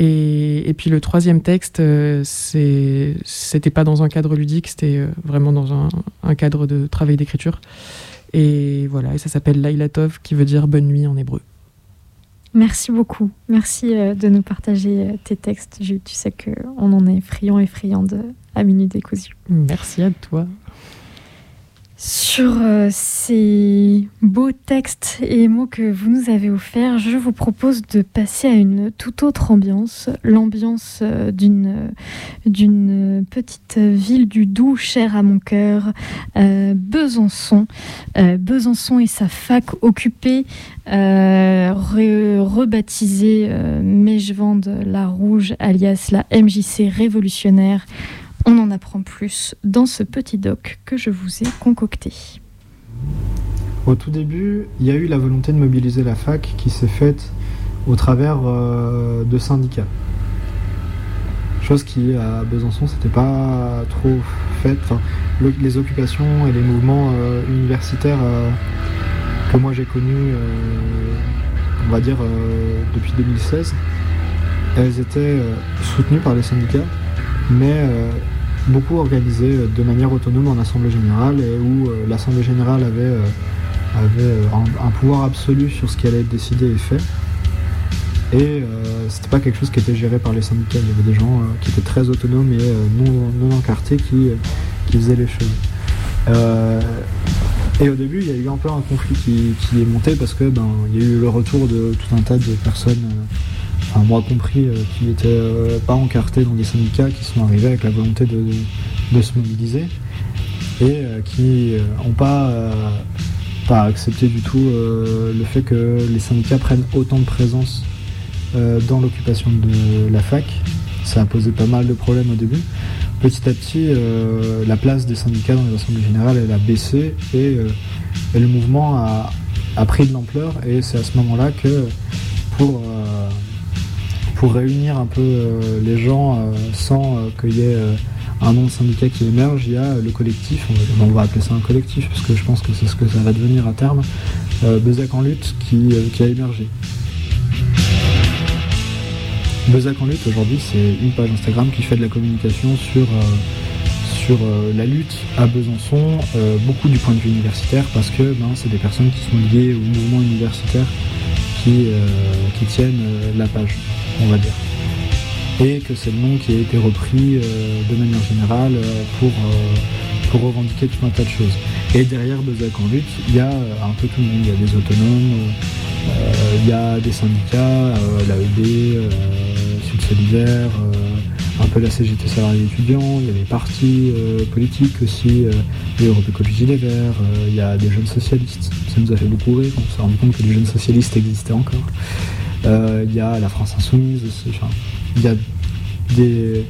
Et, et puis le troisième texte, euh, c'est- c'était pas dans un cadre ludique, c'était euh, vraiment dans un, un cadre de travail d'écriture. Et voilà, et ça s'appelle Lailatov, qui veut dire bonne nuit en hébreu. Merci beaucoup. Merci euh, de nous partager tes textes. Jules. Tu sais qu'on en est friand et friande à Minute Décousu. Merci à toi. Sur euh, ces beaux textes et mots que vous nous avez offerts, je vous propose de passer à une toute autre ambiance, l'ambiance euh, d'une d'une petite ville du Doubs chère à mon cœur, euh, Besançon. Besançon et sa fac occupée, re- rebaptisée Mejvande la Rouge, alias la MJC révolutionnaire. On en apprend plus dans ce petit doc que je vous ai concocté. Au tout début, il y a eu la volonté de mobiliser la fac qui s'est faite au travers euh, de syndicats. Chose qui, à Besançon, c'était pas trop faite. Enfin, le- les occupations et les mouvements euh, universitaires euh, que moi j'ai connus, on va dire, depuis 2016, elles étaient soutenues par les syndicats, mais beaucoup organisées euh, de manière autonome en assemblée générale et où euh, l'assemblée générale avait, euh, un, pouvoir absolu sur ce qui allait être décidé et fait. Et c'était pas quelque chose qui était géré par les syndicats. Il y avait des gens qui étaient très autonomes et non, encartés qui, faisaient les choses. Et au début, il y a eu un peu un conflit qui, qui est monté parce que ben il y a eu le retour de tout un tas de personnes, enfin moi compris, euh, qui n'étaient euh, pas encartées dans des syndicats, qui sont arrivés avec la volonté de, de se mobiliser et euh, qui n'ont pas, pas accepté du tout le fait que les syndicats prennent autant de présence dans l'occupation de la fac. Ça a posé pas mal de problèmes au début. petit à petit, la place des syndicats dans les assemblées générales, elle a baissé et, et le mouvement a, a pris de l'ampleur. Et c'est à ce moment-là que pour, pour réunir un peu euh, les gens euh, sans euh, qu'il y ait un nom de syndicat qui émerge, il y a le collectif, on va, appeler ça un collectif, parce que je pense que c'est ce que ça va devenir à terme, Bezac en lutte qui, a émergé. Bezac en lutte aujourd'hui c'est une page Instagram qui fait de la communication sur, sur la lutte à Besançon, beaucoup du point de vue universitaire parce que ben, c'est des personnes qui sont liées au mouvement universitaire qui, euh, qui tiennent euh, la page, on va dire. Et que c'est le nom qui a été repris euh, de manière générale pour, pour revendiquer tout un tas de choses. Et derrière Bezac en lutte, il y a un peu tout le monde, il y a des autonomes, il y a des syndicats, l'AED, euh, Sud un peu la CGT salarié étudiant, il y a des partis euh, politiques aussi, euh, l'Europe Écologie Les Verts, euh, il y a des jeunes socialistes, ça nous a fait beaucoup rire, on s'est rendu compte que les jeunes socialistes existaient encore. Euh, Il y a la France Insoumise aussi, enfin, il y a des,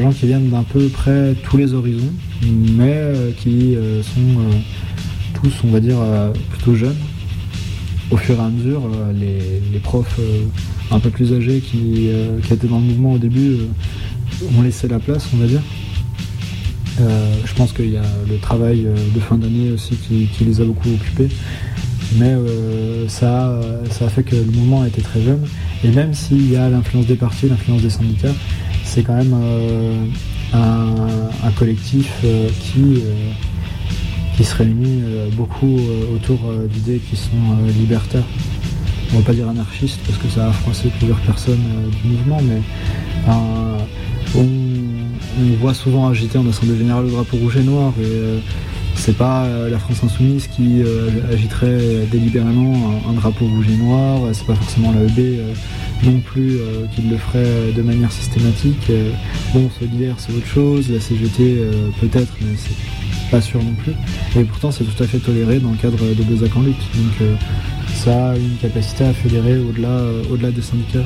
gens qui viennent d'un peu près tous les horizons, mais qui sont tous, on va dire, plutôt jeunes au fur et à mesure, les, les profs un peu plus âgés qui, euh, étaient dans le mouvement au début euh, ont laissé la place, on va dire. Euh, je pense qu'il y a le travail de fin d'année aussi qui, les a beaucoup occupés. Mais ça, a- fait que le mouvement a été très jeune. Et même s'il y a l'influence des partis, l'influence des syndicats, c'est quand même un, collectif qui, se réunit beaucoup autour d'idées qui sont libertaires. On va pas dire anarchistes parce que ça a froissé plusieurs personnes euh, du mouvement, mais on, voit souvent agiter en assemblée générale le drapeau rouge et noir et euh, c'est pas euh, la France insoumise qui agiterait délibérément un, drapeau rouge et noir, c'est pas forcément l'AEB euh, non plus qui le ferait de manière systématique. Bon, solidaire c'est autre chose, la CGT peut-être, mais c'est pas sûr non plus. Et pourtant c'est tout à fait toléré dans le cadre de Bezac en lutte. Ça a une capacité à fédérer au-delà euh, au-delà des syndicats.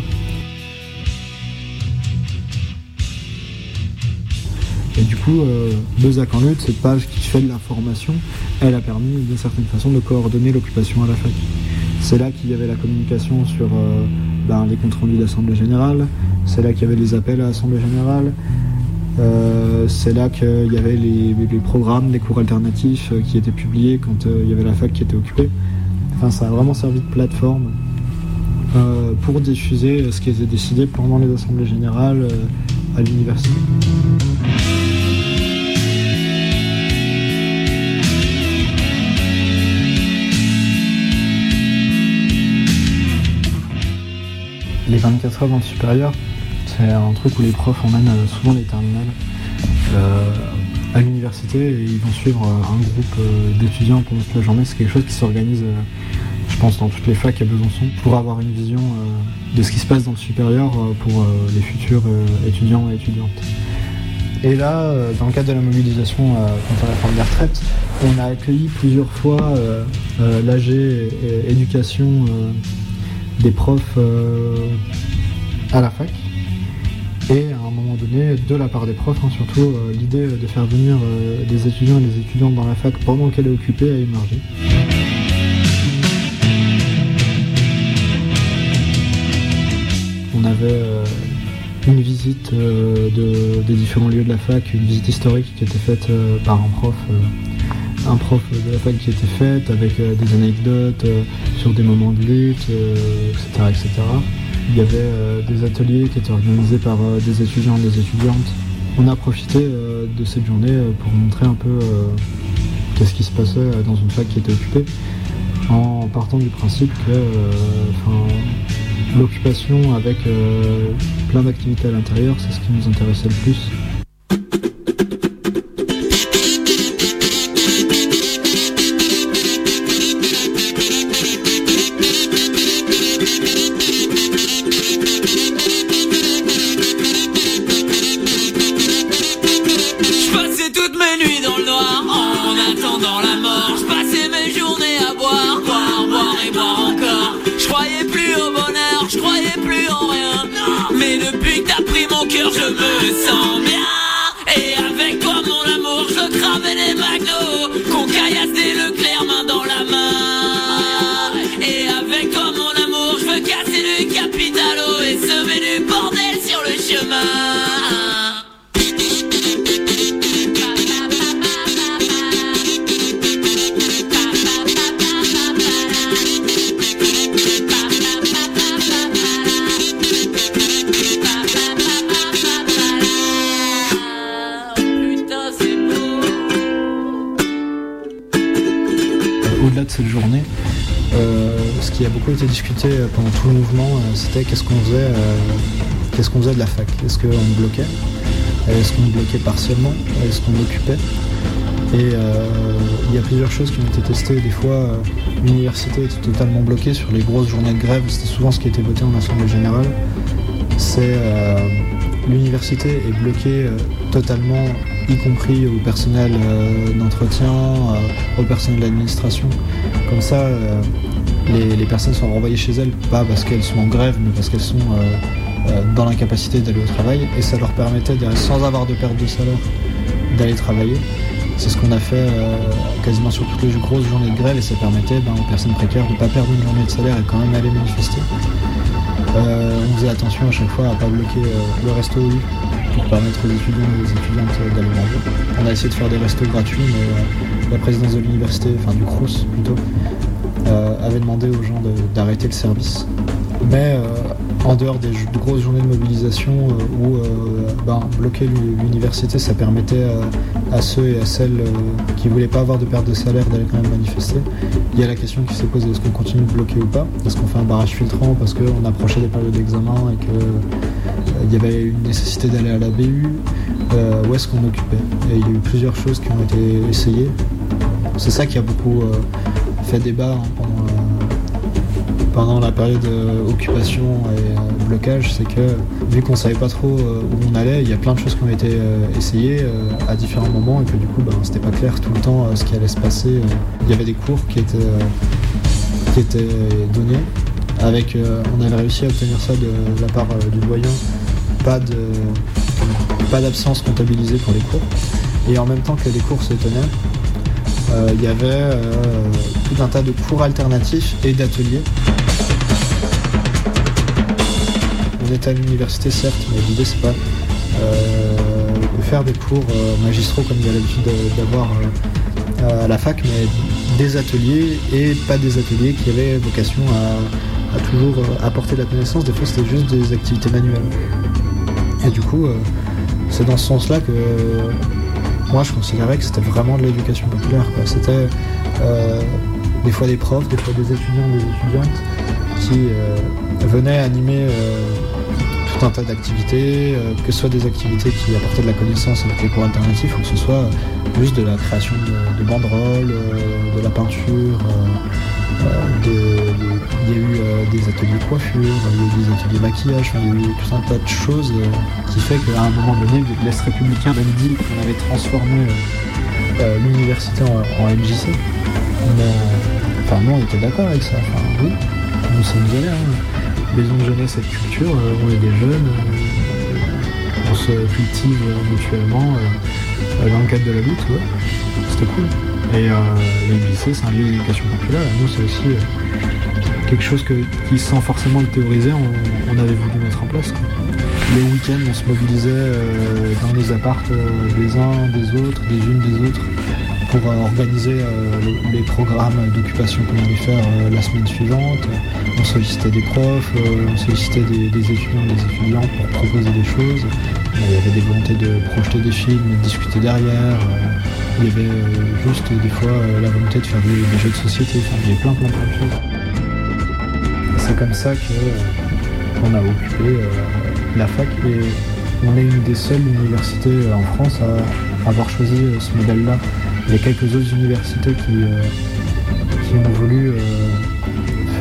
Et du coup, euh, Bezac en lutte, cette page qui fait de l'information, elle a permis d'une certaine façon de coordonner l'occupation à la fac. C'est là qu'il y avait la communication sur euh, ben, les comptes rendus d'Assemblée Générale, c'est là qu'il y avait les appels à l'Assemblée Générale, euh, c'est là qu'il y avait les, programmes, les cours alternatifs qui étaient publiés quand il y avait la fac qui était occupée. Ça a vraiment servi de plateforme euh, pour diffuser ce qui était décidé pendant les assemblées générales euh, à l'université. Les 24 heures dans le supérieur, c'est un truc où les profs emmènent euh, souvent les terminales euh, à l'université et ils vont suivre euh, un groupe euh, d'étudiants pendant toute la journée. C'est quelque chose qui s'organise, euh, je pense, dans toutes les facs à Besançon pour avoir une vision de ce qui se passe dans le supérieur pour les futurs étudiants et étudiantes. Et là, dans le cadre de la mobilisation contre la réforme des retraites, on a accueilli plusieurs fois l'AG éducation des profs à la fac. Et à un moment donné, de la part des profs, hein, surtout, euh, l'idée de faire venir euh, des étudiants et des étudiantes dans la fac pendant qu'elle est occupée a émergé. On avait euh, une visite de- des différents lieux de la fac, une visite historique qui était faite par un prof, un prof de la fac qui était faite avec des anecdotes sur des moments de lutte, etc., etc. Il y avait euh, des ateliers qui étaient organisés par euh, des étudiants et des étudiantes. On a profité euh, de cette journée pour montrer un peu qu'est-ce qui se passait dans une fac qui était occupée, en partant du principe que l'occupation avec plein d'activités à l'intérieur, c'est ce qui nous intéressait le plus. Mouvement, euh, c'était qu'est-ce qu'on faisait, euh, qu'est-ce qu'on faisait de la fac? Est-ce qu'on bloquait? Est-ce qu'on bloquait partiellement? Est-ce qu'on occupait Et euh, il y a plusieurs choses qui ont été testées. Des fois, l'université était totalement bloquée sur les grosses journées de grève. C'était souvent ce qui était voté en assemblée générale. C'est l'université est bloquée totalement, y compris au personnel d'entretien, au personnel d'administration. Comme ça, les, personnes sont renvoyées chez elles, pas parce qu'elles sont en grève, mais parce qu'elles sont euh, euh, dans l'incapacité d'aller au travail. Et ça leur permettait, sans avoir de perte de salaire, d'aller travailler. C'est ce qu'on a fait euh, quasiment sur toutes les grosses journées de grève et ça permettait ben, aux personnes précaires de ne pas perdre une journée de salaire et quand même aller manifester. On faisait attention à chaque fois à ne pas bloquer le resto pour permettre aux étudiants et aux étudiantes d'aller manger. On a essayé de faire des restos gratuits, mais la présidence de l'université, enfin du CRUS plutôt, avait demandé aux gens d'arrêter le service. Mais euh, en dehors des grosses journées de mobilisation euh, où euh, ben, bloquer l'u- l'université, ça permettait à, ceux et à celles qui voulaient pas avoir de perte de salaire d'aller quand même manifester. Il y a la question qui s'est posée est-ce qu'on continue de bloquer ou pas? Est-ce qu'on fait un barrage filtrant parce qu'on approchait des périodes d'examen et qu'il y avait une nécessité d'aller à la BU Où est-ce qu'on occupait? Et il y a eu plusieurs choses qui ont été essayées. C'est ça qui a beaucoup fait débat hein, pendant la période euh, occupation et euh, blocage, c'est que vu qu'on savait pas trop euh, où on allait, il y a plein de choses qui ont été essayées à différents moments et que du coup ben, c'était pas clair tout le temps ce qui allait se passer. Il y avait des cours qui étaient, qui étaient donnés avec, on avait réussi à obtenir ça de, la part du doyen, pas pas d'absence comptabilisée pour les cours. Et en même temps que les cours se tenaient, il y avait tout un tas de cours alternatifs et d'ateliers. Était à l'université certes, mais l'idée c'est pas euh, de faire des cours euh, magistraux comme il y a l'habitude de- d'avoir euh, à la fac, mais des ateliers et pas des ateliers qui avaient vocation à, toujours apporter de la connaissance. Des fois c'était juste des activités manuelles. Et du coup, c'est dans ce sens-là que moi je considérais que c'était vraiment de l'éducation populaire. C'était des fois des profs, des fois des étudiants, des étudiantes qui venaient animer un tas d'activités, euh, que ce soit des activités qui apportaient de la connaissance avec les cours alternatifs ou que ce soit euh, juste de la création de, de banderoles, euh, de la peinture. il y a eu des ateliers de coiffure, il y a eu des ateliers de maquillage, il y a eu tout un tas de choses qui fait qu'à un moment donné, l'Est républicain même dit qu'on avait transformé l'université en, MJC, mais, enfin, nous on était d'accord avec ça, enfin, oui, nous sommes hein. Maison de jeunesse et de culture, euh, on est des jeunes, euh, on se cultive mutuellement euh, dans le cadre de la lutte, c'était cool. Et le lycée, c'est un lieu d'éducation populaire. Nous, c'est aussi quelque chose que, qui, sans forcément le théoriser, on, avait voulu mettre en place. Les week-ends, on se mobilisait dans les appartes des uns, des autres, des unes, des autres, pour organiser les, programmes d'occupation qu'on allait faire la semaine suivante. On sollicitait des profs, euh, on sollicitait des, étudiants, des étudiantes pour proposer des choses. Il y avait des volontés de projeter des films, de discuter derrière. euh, il y avait euh, juste des fois euh, la volonté de faire des, jeux de société. Il y avait plein plein plein de choses. C'est comme ça euh, qu'on a occupé euh, la fac et on est une des seules universités euh, en France à avoir choisi euh, ce modèle-là. Il y a quelques autres universités qui, euh, ont voulu euh,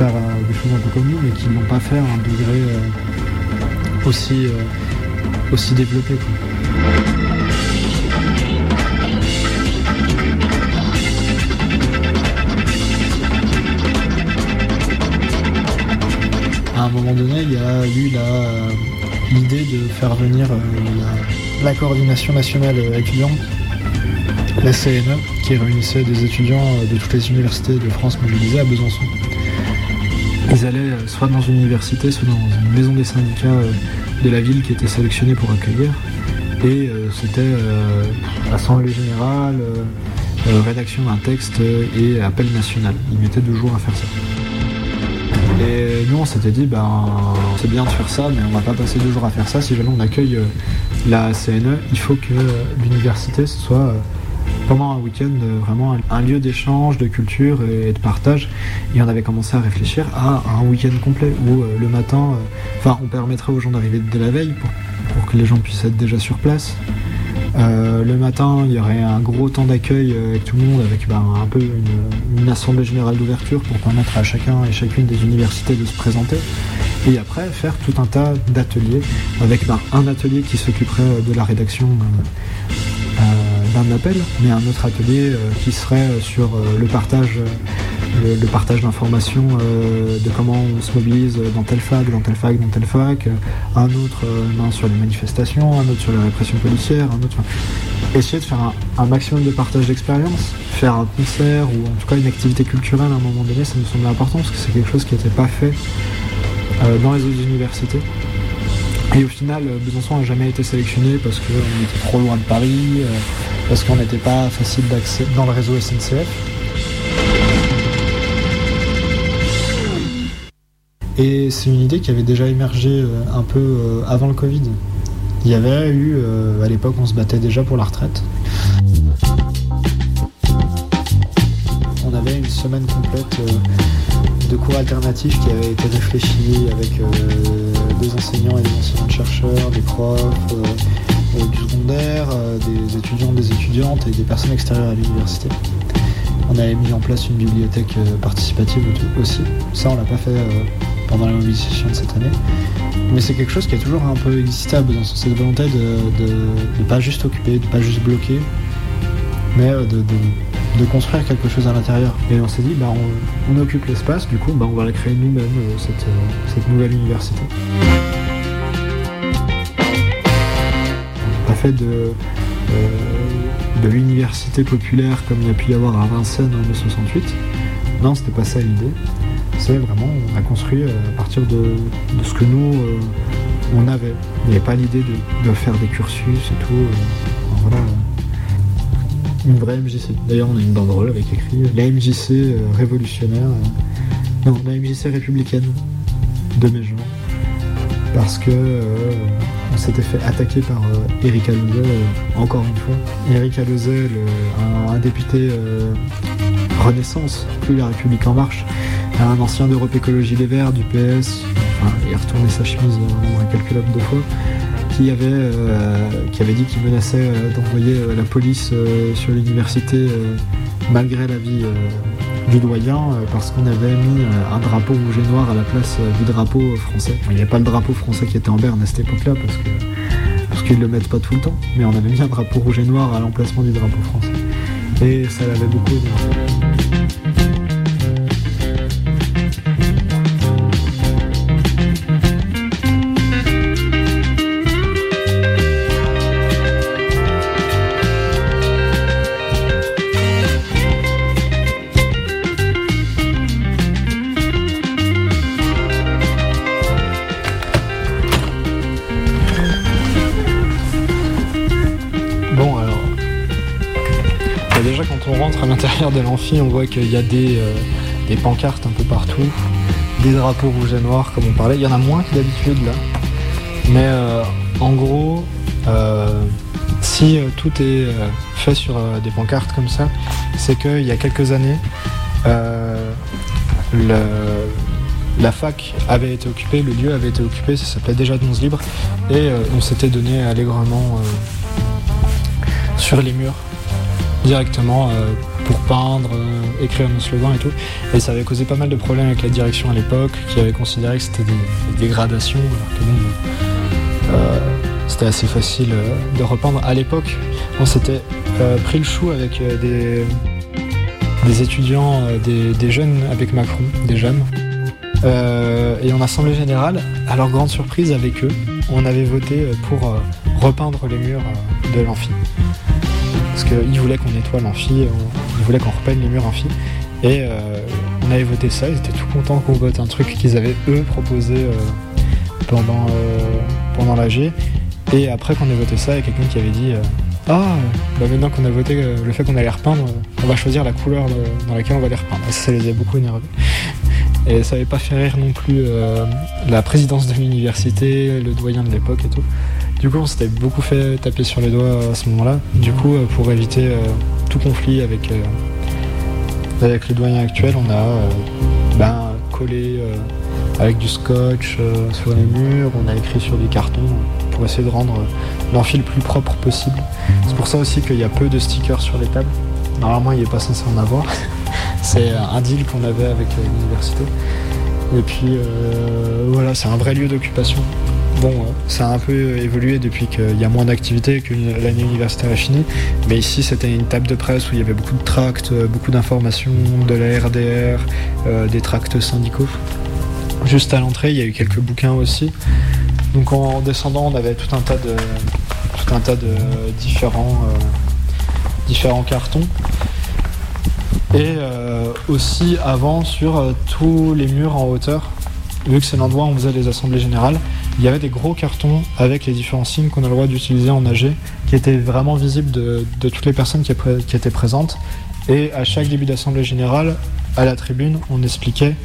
faire euh, des choses un peu comme nous, mais qui ne l'ont pas fait un degré euh, aussi, euh, aussi développé. À un moment donné, il y a eu l'idée de faire venir la, coordination nationale étudiante, la CNE, qui réunissait des étudiants de toutes les universités de France mobilisés à Besançon. Ils allaient euh, soit dans une université, soit dans une maison des syndicats euh, de la ville qui était sélectionnée pour accueillir. Et euh, c'était assemblée générale, rédaction d'un texte et appel national. Ils mettaient deux jours à faire ça. Et nous, on s'était dit, ben, c'est bien de faire ça, mais on va pas passer deux jours à faire ça. Si jamais on accueille la CNE, il faut que l'université soit un week-end euh, vraiment un, lieu d'échange, de culture et, de partage. Et on avait commencé à réfléchir à un week-end complet où euh, le matin, euh, enfin, on permettrait aux gens d'arriver dès la veille pour, que les gens puissent être déjà sur place. Le matin, il y aurait un gros temps d'accueil avec tout le monde, avec bah, un peu une, assemblée générale d'ouverture pour permettre à chacun et chacune des universités de se présenter. Et après, faire tout un tas d'ateliers, avec bah, un atelier qui s'occuperait de la rédaction d'un appel, mais un autre atelier euh, qui serait euh, sur euh, le partage, le, partage d'informations, de comment on se mobilise dans telle fac, dans telle fac, dans telle fac, un autre sur les manifestations, un autre sur la répression policière, un autre. enfin, essayer de faire un, maximum de partage d'expérience, faire un concert ou en tout cas une activité culturelle à un moment donné, ça me semblait important parce que c'est quelque chose qui n'était pas fait dans les autres universités. Et au final, Besançon n'a jamais été sélectionné parce qu'on était trop loin de Paris, parce qu'on n'était pas facile d'accès dans le réseau SNCF. Et c'est une idée qui avait déjà émergé euh, un peu euh, avant le Covid. Il y avait eu, euh, à l'époque, on se battait déjà pour la retraite. On avait une semaine complète de cours alternatifs qui avait été réfléchi avec des enseignants et des enseignants-chercheurs, des profs, du euh, des étudiants, des étudiantes et des personnes extérieures à l'université. On avait mis en place une bibliothèque euh, participative au- aussi. Ça, on l'a pas fait euh, pendant la mobilisation de cette année. Mais c'est quelque chose qui a toujours un peu existé à Besançon, cette volonté de ne pas juste occuper, de pas juste bloquer, mais de, construire quelque chose à l'intérieur. Et on s'est dit, bah, on, occupe l'espace, du coup, bah, on va la créer nous-mêmes, cette nouvelle université. Euh, de l'université populaire comme il y a pu y avoir à Vincennes en 1968. Non, c'était pas ça l'idée. C'est vraiment, on a construit euh, à partir de, ce que nous, euh, on avait. Il n'y avait pas l'idée de, faire des cursus et tout. voilà. Une vraie MJC. D'ailleurs, on a une banderole avec écrit la MJC révolutionnaire. non, la MJC républicaine de Méjean. Parce que s'était fait attaquer par euh, Éric Alauzet, euh, encore une fois. Éric Alauzet, le- un, un député euh, Renaissance, plus La République En Marche, un ancien d'Europe Écologie Les Verts, du PS, il a retourné sa chemise euh, incalculable deux fois, qui avait, qui avait dit qu'il menaçait d'envoyer la police sur l'université euh, malgré l'avis du doyen euh, parce qu'on avait mis euh, un drapeau rouge et noir à la place euh, du drapeau français. Il n'y avait pas le drapeau français qui était en berne à cette époque-là parce que parce qu'ils le mettent pas tout le temps, mais on avait mis un drapeau rouge et noir à l'emplacement du drapeau français. Et ça l'avait beaucoup énervé. De l'amphi, on voit qu'il y a des, euh, des pancartes un peu partout, des drapeaux rouges et noirs comme on parlait. Il y en a moins que d'habitude là. Mais euh, en gros, euh, si tout est fait sur des pancartes comme ça, c'est qu'il y a quelques années, le- la fac avait été occupée, le lieu avait été occupé, ça s'appelait déjà Donze Libre, et on s'était donné allègrement sur les murs directement pour peindre, euh, écrire nos slogans et tout. Et ça avait causé pas mal de problèmes avec la direction à l'époque, qui avait considéré que c'était des, dégradations, alors que bon, euh, c'était assez facile euh, de repeindre. À l'époque, on s'était pris le chou avec des, étudiants, des, des jeunes avec Macron, des jeunes. Et en assemblée générale, à leur grande surprise avec eux, on avait voté pour repeindre les murs de l'amphi. Parce qu'ils voulaient qu'on nettoie l'amphi, ils voulaient qu'on repeigne les murs amphi. Et euh, on avait voté ça, ils étaient tout contents qu'on vote un truc qu'ils avaient eux proposé euh, pendant, euh, pendant l'AG. Et après qu'on ait voté ça, il y a quelqu'un qui avait dit Ah, bah maintenant qu'on a voté le fait qu'on allait repeindre, on va choisir la couleur dans laquelle on va les repeindre. Et ça, ça les a beaucoup énervés. Et ça n'avait pas fait rire non plus euh, la présidence de l'université, le doyen de l'époque et tout. Du coup, on s'était beaucoup fait taper sur les doigts à ce moment-là. Du coup, pour éviter euh, tout conflit avec, euh, avec le doyen actuel, on a euh, ben, collé euh, avec du scotch sur les murs, on a écrit sur des cartons pour essayer de rendre l'amphi le plus propre possible. C'est pour ça aussi qu'il y a peu de stickers sur les tables. Normalement, il n'est pas censé en avoir. C'est un deal qu'on avait avec l'université. Et puis voilà, c'est un vrai lieu d'occupation. Bon, euh, ça a un peu évolué depuis qu'il y a moins d'activités, que l'année universitaire est finie. Mais ici, c'était une table de presse où il y avait beaucoup de tracts, euh, beaucoup d'informations, de la RDR, euh, des tracts syndicaux. Juste à l'entrée, il y a eu quelques bouquins aussi. Donc en descendant, on avait tout un tas de, tout un tas de différents, euh, différents cartons. Et euh, aussi avant sur euh, tous les murs en hauteur, vu que c'est l'endroit où on faisait les assemblées générales, il y avait des gros cartons avec les différents signes qu'on a le droit d'utiliser en AG, qui étaient vraiment visibles de, toutes les personnes qui, étaient présentes. Et à chaque début d'assemblée générale, à la tribune, on expliquait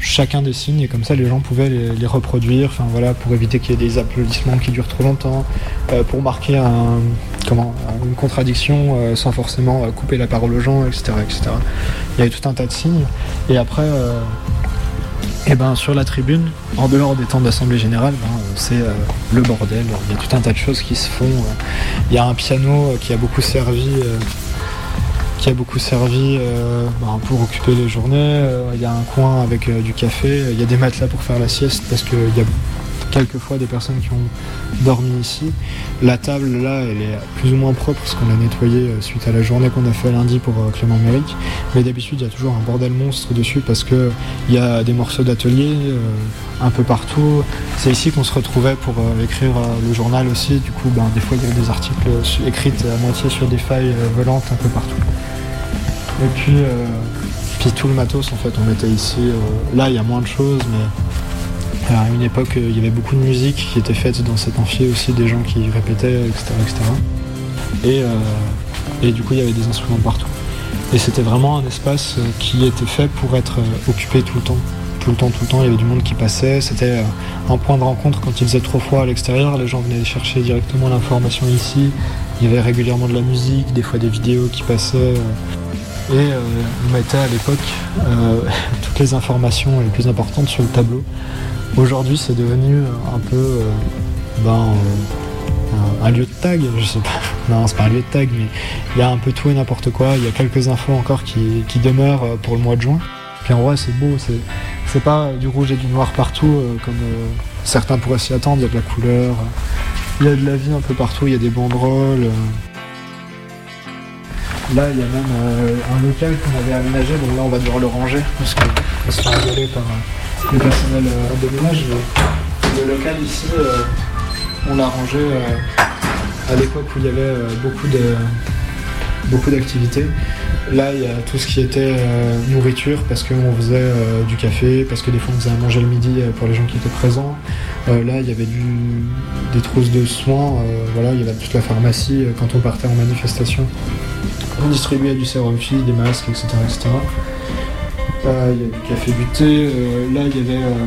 chacun des signes et comme ça les gens pouvaient les, reproduire, enfin voilà, pour éviter qu'il y ait des applaudissements qui durent trop longtemps, euh, pour marquer une contradiction euh, sans forcément euh, couper la parole aux gens, etc., etc. Il y avait tout un tas de signes. Et après, eh ben, sur la tribune, en dehors des temps d'assemblée générale, ben, euh, c'est le bordel. Il y a tout un tas de choses qui se font. euh. Il y a un piano euh, qui a beaucoup servi. ben, pour occuper les journées. Il y a un coin avec du café. Il y a des matelas pour faire la sieste parce qu'il y a quelquefois des personnes qui ont dormi ici. La table là, elle est plus ou moins propre parce qu'on l'a nettoyée euh, suite à la journée qu'on a fait lundi pour euh, Clément Méric. Mais d'habitude, il y a toujours un bordel monstre dessus parce que il y a des morceaux d'atelier euh, un peu partout. C'est ici qu'on se retrouvait pour écrire le journal aussi. Du coup, ben, des fois, il y avait des articles écrits à moitié sur des failles volantes un peu partout. Et puis, puis tout le matos, en fait, on était ici. là, il y a moins de choses, mais à une époque, euh, il y avait beaucoup de musique qui était faite dans cet amphi aussi, des gens qui répétaient, etc. etc. Et, euh, et du coup, il y avait des instruments partout. Et c'était vraiment un espace euh, qui était fait pour être occupé tout le temps. Tout le temps, tout le temps, il y avait du monde qui passait. C'était un point de rencontre quand il faisait trop froid à l'extérieur. Les gens venaient chercher directement l'information ici. Il y avait régulièrement de la musique, des fois des vidéos qui passaient. et on mettait à l'époque toutes les informations les plus importantes sur le tableau. Aujourd'hui, c'est devenu euh, un peu euh, ben, euh, un, lieu de tag, je sais pas. Non, c'est pas un lieu de tag, mais il y a un peu tout et n'importe quoi. Il y a quelques infos encore qui, demeurent pour le mois de juin. Puis en vrai, c'est beau. C'est, pas du rouge et du noir partout comme certains pourraient s'y attendre. Il y a de la couleur. Il y a de la vie un peu partout. Il y a des banderoles. Là, il y a même un local qu'on avait aménagé, donc là, on va devoir le ranger parce qu'on se engueuler par le personnel euh, de ménage. Le local ici, euh, on l'a rangé euh, à l'époque où il y avait beaucoup de beaucoup d'activités. Là, il y a tout ce qui était nourriture parce qu'on faisait du café, parce que des fois on faisait à manger le midi pour les gens qui étaient présents. Là, il y avait des trousses de soins. voilà, il y avait toute la pharmacie quand on partait en manifestation. On distribuait du sérum des masques, etc. etc. Il y a du café, du thé. euh, là, il y avait euh,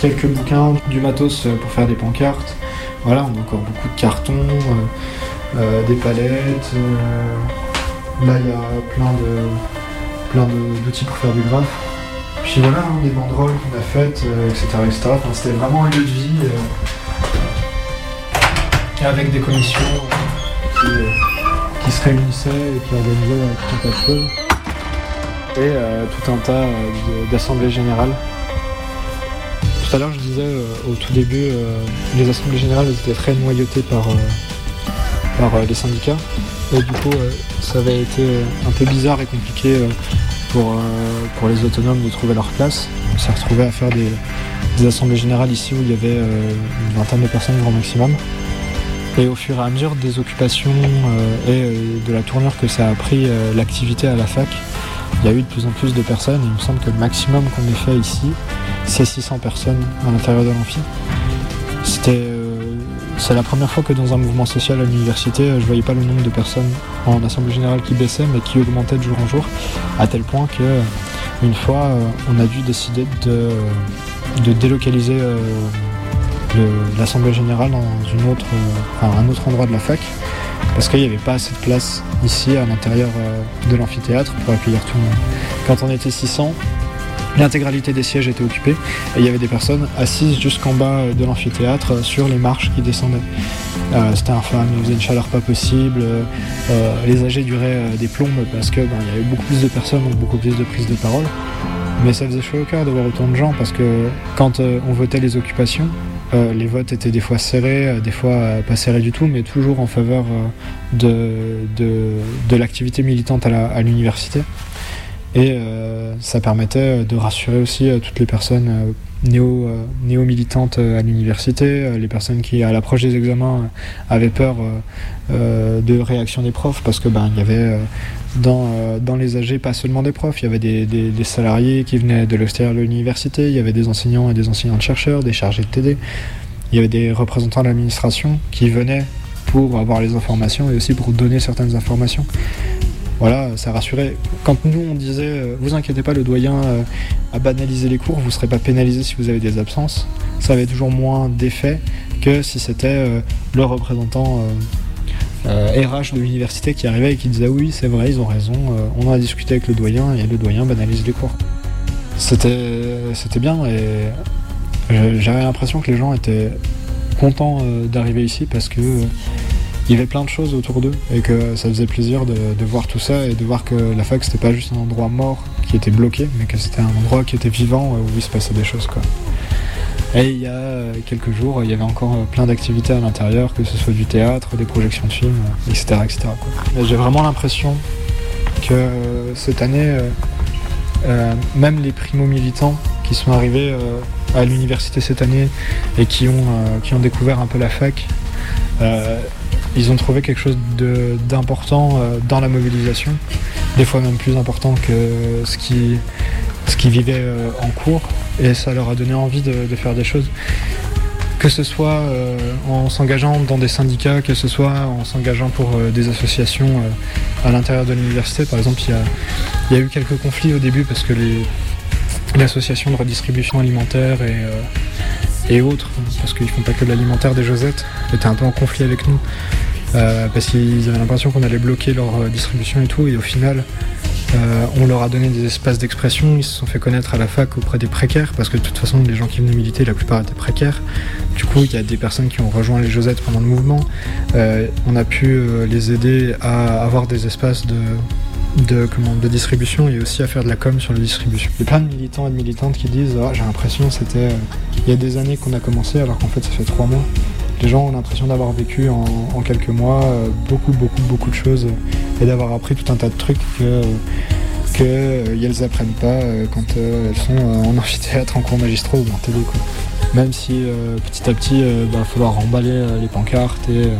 quelques bouquins, du matos euh, pour faire des pancartes. Voilà, on a encore beaucoup de cartons, des palettes. là, il y a plein de plein d'outils pour faire du graphe. Puis voilà, hein, des banderoles qu'on a faites, etc. Enfin, C'était vraiment un lieu de vie avec des commissions qui, se réunissaient et qui organisaient tout un tas choses. Et euh, tout un tas euh, d'assemblées générales. Tout à l'heure, je disais euh, au tout début, les assemblées générales étaient très noyautées par, par les syndicats. Et du coup, ça avait été un peu bizarre et compliqué pour, pour les autonomes de trouver leur place. On s'est retrouvé à faire des, des assemblées générales ici où il y avait une vingtaine de personnes grand maximum. Et au fur et à mesure des occupations et de la tournure que ça a pris l'activité à la fac, il y a eu de plus en plus de personnes. Et il me semble que le maximum qu'on ait fait ici, c'est 600 personnes à l'intérieur de l'amphi. C'était, euh, c'est la première fois que dans un mouvement social à l'université, euh, je voyais pas le nombre de personnes en assemblée générale qui baissait, mais qui augmentait de jour en jour, à tel point que euh, une fois, on a dû décider de, délocaliser l'assemblée générale dans un autre endroit de la fac, parce qu'il n'y avait pas assez de place ici à l'intérieur euh, de l'amphithéâtre pour accueillir tout le monde. Quand on était 600, l'intégralité des sièges était occupée et il y avait des personnes assises jusqu'en bas de l'amphithéâtre euh, sur les marches qui descendaient. Euh, C'était infâme, il faisait une chaleur pas possible, euh, les AG duraient euh, des plombes parce que ben, y avait beaucoup plus de personnes, donc beaucoup plus de prises de parole. Mais ça faisait chaud au cœur de voir autant de gens parce que quand euh, on votait les occupations, euh, les votes étaient des fois serrés, euh, des fois euh, pas serrés du tout, mais toujours en faveur euh, de, de, de l'activité militante à l'université. Et ça permettait de rassurer aussi toutes les personnes néo, euh, néo-militantes euh, à l'université, euh, les personnes qui, à l'approche des examens, avaient peur de réaction des profs, parce que ben il y avait dans, dans les AG pas seulement des profs, il y avait des, des- des salariés qui venaient de l'extérieur de l'université, il y avait des enseignants et des enseignantes chercheurs, des chargés de TD, il y avait des représentants de l'administration qui venaient pour avoir les informations et aussi pour donner certaines informations. Voilà, ça rassurait. Quand nous on disait, euh, vous inquiétez pas, le doyen euh, a banalisé les cours, vous serez pas pénalisé si vous avez des absences, ça avait toujours moins d'effet que si c'était euh, le représentant RH de l'université qui arrivait et qui disait oui, c'est vrai, ils ont raison, on a discuté avec le doyen et le doyen banalise les cours. C'était bien et j'avais l'impression que les gens étaient contents d'arriver ici parce que il y avait plein de choses autour d'eux et que ça faisait plaisir de, voir tout ça et de voir que la fac c'était pas juste un endroit mort qui était bloqué mais que c'était un endroit qui était vivant euh, où il se passait des choses quoi. Et il y a euh, quelques jours, il y avait encore euh, plein d'activités à l'intérieur, que ce soit du théâtre, des projections de films, etc. etc. J'ai vraiment l'impression que cette année, même les primo-militants qui sont arrivés à l'université cette année et qui ont, qui ont découvert un peu la fac, ils ont trouvé quelque chose d'important euh, dans la mobilisation, des fois même plus important que ce qui, ce qu'ils vivaient euh, en cours, et ça leur a donné envie de, faire des choses. Que ce soit euh, en s'engageant dans des syndicats, que ce soit en s'engageant pour des associations à l'intérieur de l'université. Par exemple, il y a, il y a eu quelques conflits au début parce que l'association de redistribution alimentaire et, et autres, parce qu'ils font pas que de l'alimentaire des Josettes, étaient un peu en conflit avec nous. euh, parce qu'ils avaient l'impression qu'on allait bloquer leur euh, distribution et tout, et au final, euh, on leur a donné des espaces d'expression, ils se sont fait connaître à la fac auprès des précaires, parce que de toute façon, les gens qui venaient militer, la plupart étaient précaires. Du coup, il y a des personnes qui ont rejoint les Josettes pendant le mouvement. On a pu les aider à avoir des espaces de, de, de distribution et aussi à faire de la com sur la distribution. Il y a plein de militants et de militantes qui disent Ah, J'ai l'impression c'était euh, il y a des années qu'on a commencé, alors qu'en fait, ça fait trois mois. Les gens ont l'impression d'avoir vécu en, quelques mois euh, beaucoup, beaucoup, beaucoup de choses et d'avoir appris tout un tas de trucs que. euh, que euh, elles apprennent pas quand elles sont en amphithéâtre, en cours magistraux ou en télé. Quoi. Même si petit à petit, il va falloir remballer euh, les pancartes et,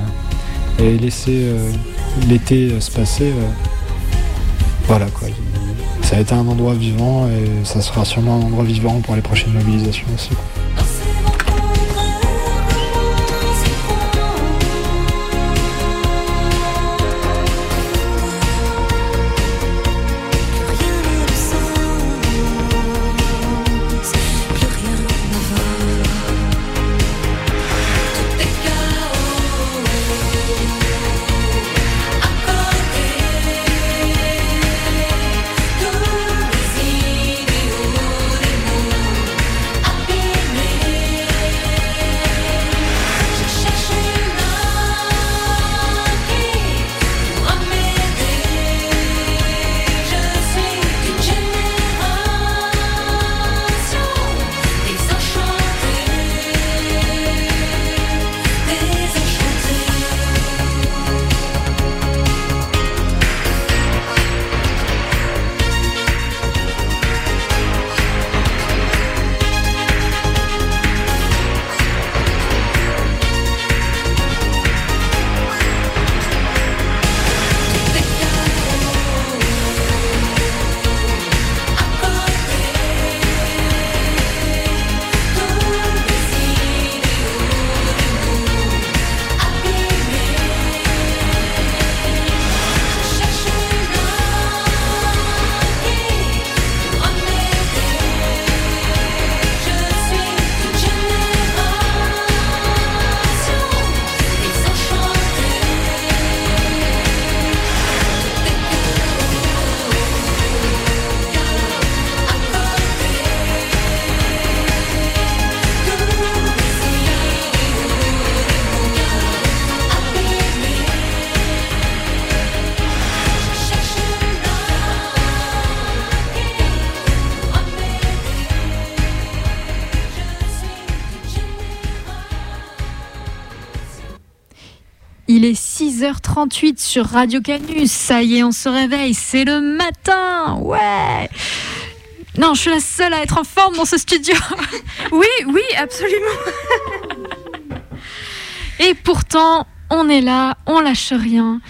laisser l'été se passer. Voilà quoi. Ça a été un endroit vivant et ça sera sûrement un endroit vivant pour les prochaines mobilisations aussi. 6h38 sur Radio Canus. Ça y est, on se réveille. C'est le matin. Ouais. Non, je suis la seule à être en forme dans ce studio. Oui, oui, absolument. Et pourtant, on est là, on lâche rien.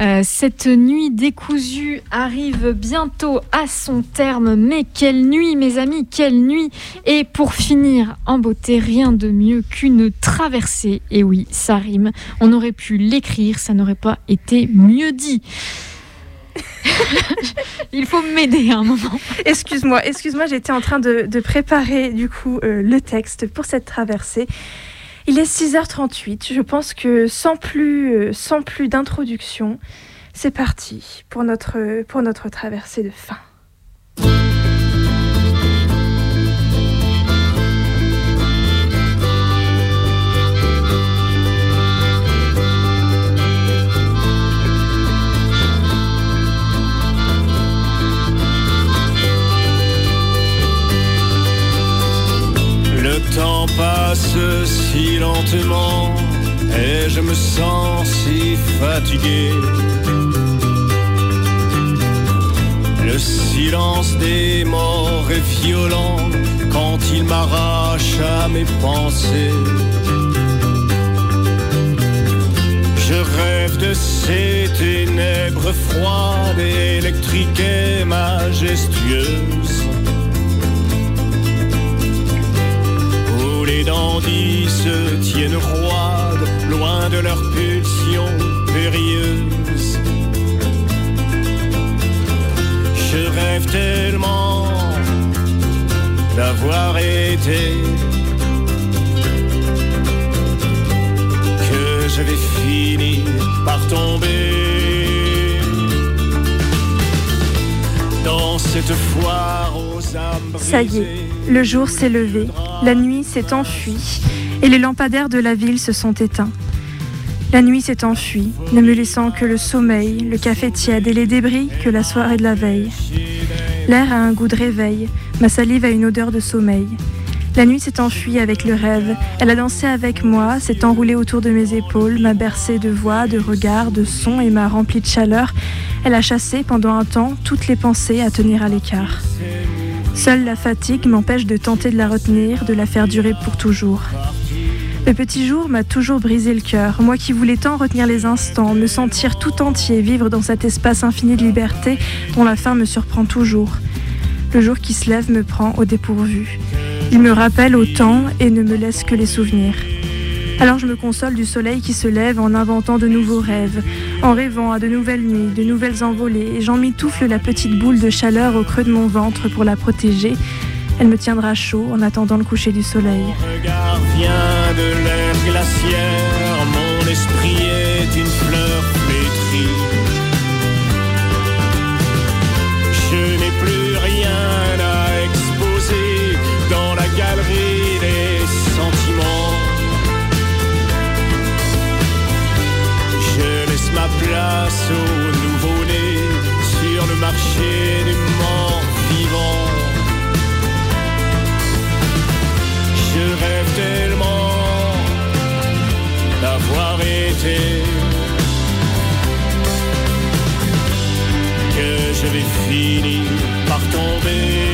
Euh, cette nuit décousue arrive bientôt à son terme, mais quelle nuit mes amis, quelle nuit Et pour finir en beauté, rien de mieux qu'une traversée. Et oui, ça rime, on aurait pu l'écrire, ça n'aurait pas été mieux dit. Il faut m'aider un moment. Excuse-moi, excuse-moi, j'étais en train de, de préparer du coup euh, le texte pour cette traversée. Il est 6h38, je pense que sans plus, euh, sans plus d'introduction, c'est parti pour notre, pour notre traversée de fin. Temps passe si lentement et je me sens si fatigué. Le silence des morts est violent quand il m'arrache à mes pensées. Je rêve de ces ténèbres froides, électriques et majestueuses. Se tiennent roides, loin de leurs pulsions périlleuses. Je rêve tellement d'avoir été que je vais finir par tomber dans cette foire aux âmes Ça y est, le jour s'est levé, la nuit s'est enfuie et les lampadaires de la ville se sont éteints. La nuit s'est enfuie, ne me laissant que le sommeil, le café tiède et les débris que la soirée de la veille. L'air a un goût de réveil, ma salive a une odeur de sommeil. La nuit s'est enfuie avec le rêve, elle a dansé avec moi, s'est enroulée autour de mes épaules, m'a bercé de voix, de regards, de sons et m'a rempli de chaleur. Elle a chassé pendant un temps toutes les pensées à tenir à l'écart. Seule la fatigue m'empêche de tenter de la retenir, de la faire durer pour toujours. Le petit jour m'a toujours brisé le cœur, moi qui voulais tant retenir les instants, me sentir tout entier, vivre dans cet espace infini de liberté dont la fin me surprend toujours. Le jour qui se lève me prend au dépourvu. Il me rappelle au temps et ne me laisse que les souvenirs. Alors je me console du soleil qui se lève en inventant de nouveaux rêves, en rêvant à de nouvelles nuits, de nouvelles envolées, et j'en mitoufle la petite boule de chaleur au creux de mon ventre pour la protéger. Elle me tiendra chaud en attendant le coucher du soleil. regard vient de l'air glaciaire, mon esprit est une fleur tellement d'avoir été que je vais finir par tomber.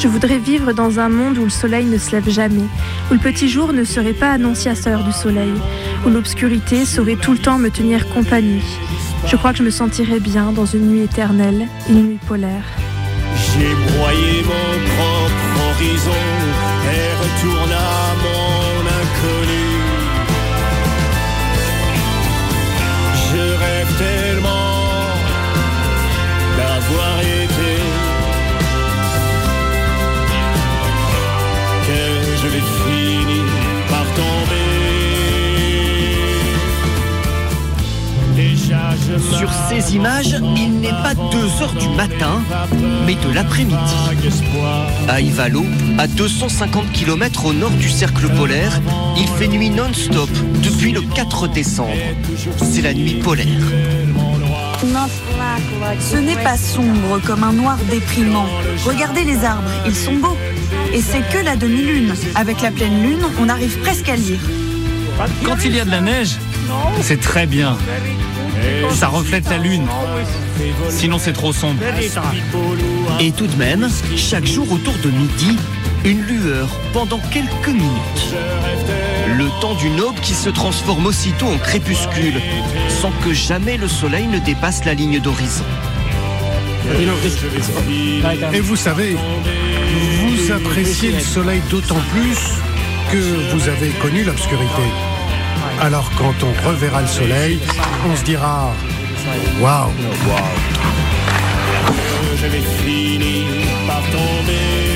Je voudrais vivre dans un monde où le soleil ne se lève jamais, où le petit jour ne serait pas annonciateur du soleil, où l'obscurité saurait tout le temps me tenir compagnie. Je crois que je me sentirais bien dans une nuit éternelle, une nuit polaire. J'ai broyé mon propre horizon et retourne ces images, il n'est pas 2 heures du matin, mais de l'après-midi. À Ivalo, à 250 km au nord du cercle polaire, il fait nuit non-stop depuis le 4 décembre. C'est la nuit polaire. Ce n'est pas sombre comme un noir déprimant. Regardez les arbres, ils sont beaux. Et c'est que la demi-lune. Avec la pleine lune, on arrive presque à lire. Quand il y a de la neige, c'est très bien. Ça reflète la lune. Sinon, c'est trop sombre. Et tout de même, chaque jour autour de midi, une lueur pendant quelques minutes. Le temps d'une aube qui se transforme aussitôt en crépuscule, sans que jamais le soleil ne dépasse la ligne d'horizon. Et vous savez, vous appréciez le soleil d'autant plus que vous avez connu l'obscurité. Alors quand on reverra le soleil, on se dira Waouh tomber.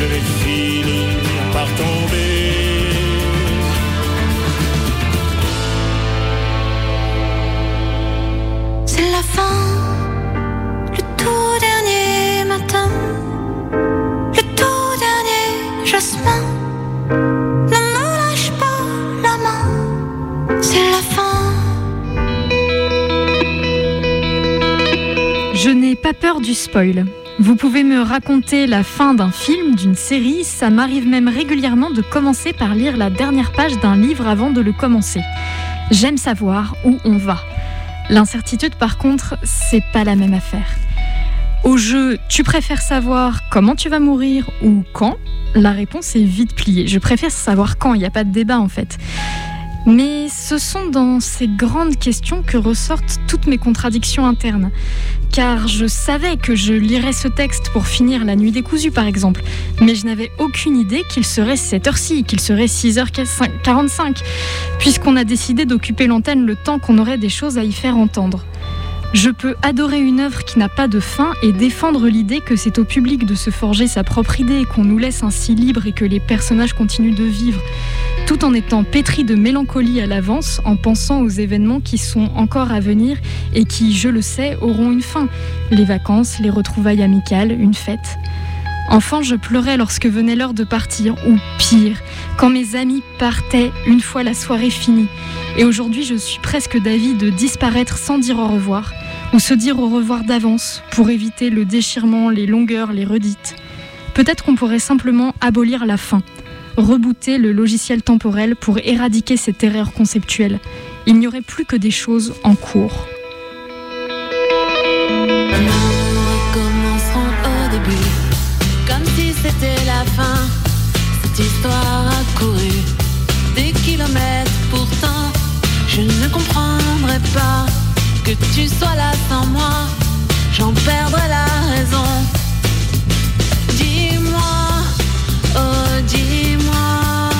Je vais finir par tomber. C'est la fin, le tout dernier matin, le tout dernier jasmin. Ne me lâche pas la main, c'est la fin. Je n'ai pas peur du spoil. Vous pouvez me raconter la fin d'un film, d'une série, ça m'arrive même régulièrement de commencer par lire la dernière page d'un livre avant de le commencer. J'aime savoir où on va. L'incertitude par contre, c'est pas la même affaire. Au jeu, tu préfères savoir comment tu vas mourir ou quand? La réponse est vite pliée. Je préfère savoir quand, il n'y a pas de débat en fait. Mais ce sont dans ces grandes questions que ressortent toutes mes contradictions internes. Car je savais que je lirais ce texte pour finir la nuit décousue par exemple, mais je n'avais aucune idée qu'il serait cette heure-ci, qu'il serait 6h45, puisqu'on a décidé d'occuper l'antenne le temps qu'on aurait des choses à y faire entendre. Je peux adorer une œuvre qui n'a pas de fin et défendre l'idée que c'est au public de se forger sa propre idée, qu'on nous laisse ainsi libre et que les personnages continuent de vivre, tout en étant pétri de mélancolie à l'avance, en pensant aux événements qui sont encore à venir et qui, je le sais, auront une fin. Les vacances, les retrouvailles amicales, une fête. Enfant, je pleurais lorsque venait l'heure de partir, ou pire, quand mes amis partaient une fois la soirée finie. Et aujourd'hui, je suis presque d'avis de disparaître sans dire au revoir, ou se dire au revoir d'avance pour éviter le déchirement, les longueurs, les redites. Peut-être qu'on pourrait simplement abolir la fin, rebooter le logiciel temporel pour éradiquer cette erreur conceptuelle. Il n'y aurait plus que des choses en cours. Que tu sois là sans moi. J'en perdrai la raison. Dis-moi, oh dis-moi,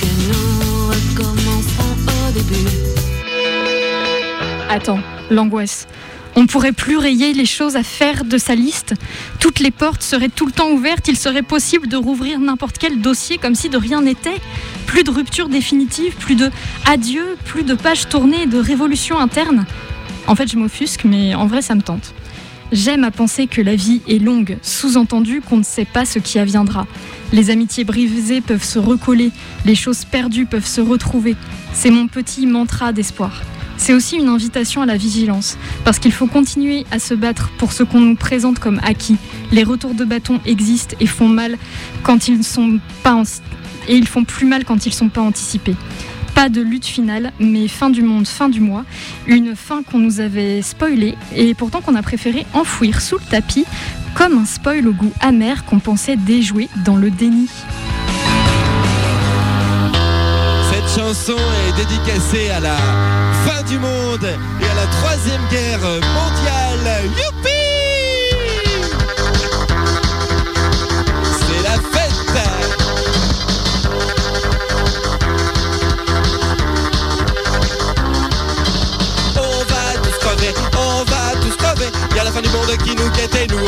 que nous recommencerons au début. Attends, l'angoisse. On pourrait plus rayer les choses à faire de sa liste. Toutes les portes seraient tout le temps ouvertes. Il serait possible de rouvrir n'importe quel dossier comme si de rien n'était. Plus de rupture définitive, plus de adieu, plus de pages tournées, de révolution interne. En fait, je m'offusque, mais en vrai, ça me tente. J'aime à penser que la vie est longue, sous-entendu qu'on ne sait pas ce qui adviendra. Les amitiés brisées peuvent se recoller, les choses perdues peuvent se retrouver. C'est mon petit mantra d'espoir. C'est aussi une invitation à la vigilance, parce qu'il faut continuer à se battre pour ce qu'on nous présente comme acquis. Les retours de bâton existent et font mal quand ils ne sont pas en- et ils font plus mal quand ils sont pas anticipés. Pas de lutte finale, mais fin du monde, fin du mois. Une fin qu'on nous avait spoilée et pourtant qu'on a préféré enfouir sous le tapis, comme un spoil au goût amer qu'on pensait déjouer dans le déni. Cette chanson est dédicacée à la fin du monde et à la troisième guerre mondiale.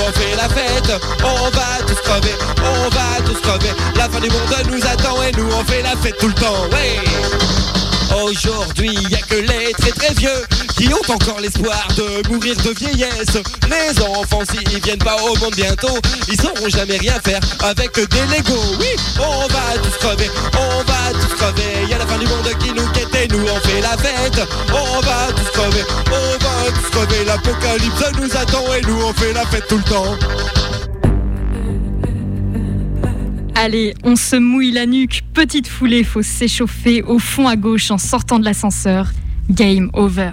On fait la fête. On va tous crever, on va tous crever. La fin du monde nous attend et nous on fait la fête tout le temps. Ouais. Aujourd'hui, y a que les très très vieux qui ont encore l'espoir de mourir de vieillesse. Les enfants, s'ils viennent pas au monde bientôt, ils sauront jamais rien faire avec des Legos. Oui, on va tous crever, on crever. Y a la fin du monde qui nous guette et nous on fait la fête. On va tous crever, on va tous crever. L'apocalypse nous attend et nous on fait la fête tout le temps. Allez, on se mouille la nuque, petite foulée, faut s'échauffer au fond à gauche en sortant de l'ascenseur. Game over.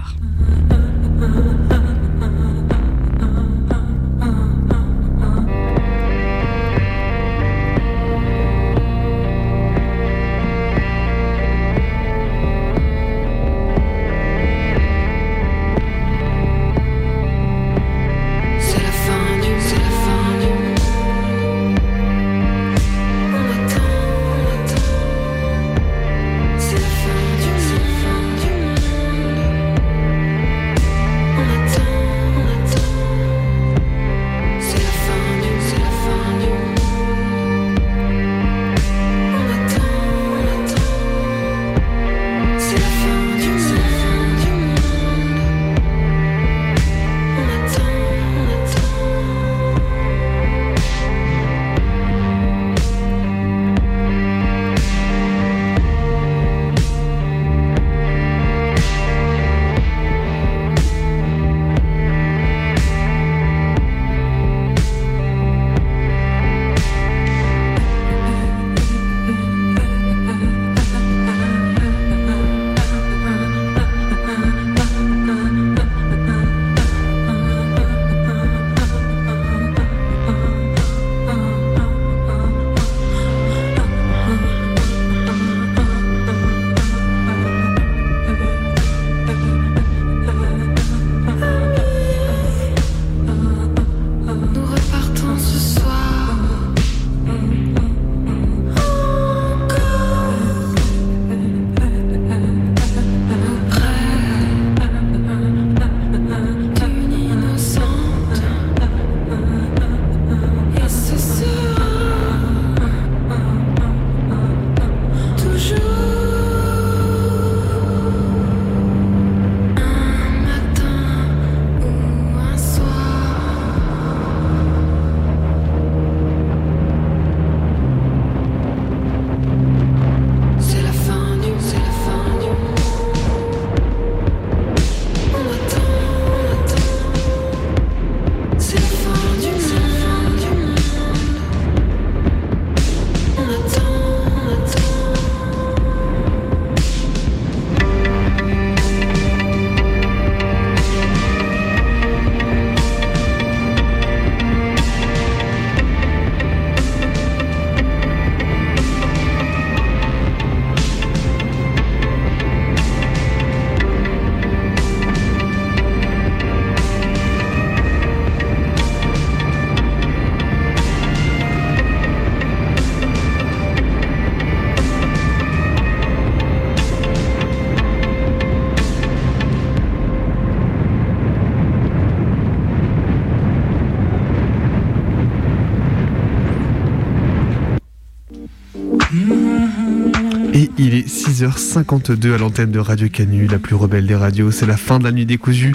10h52 à l'antenne de Radio Canu, la plus rebelle des radios. C'est la fin de la nuit décousue.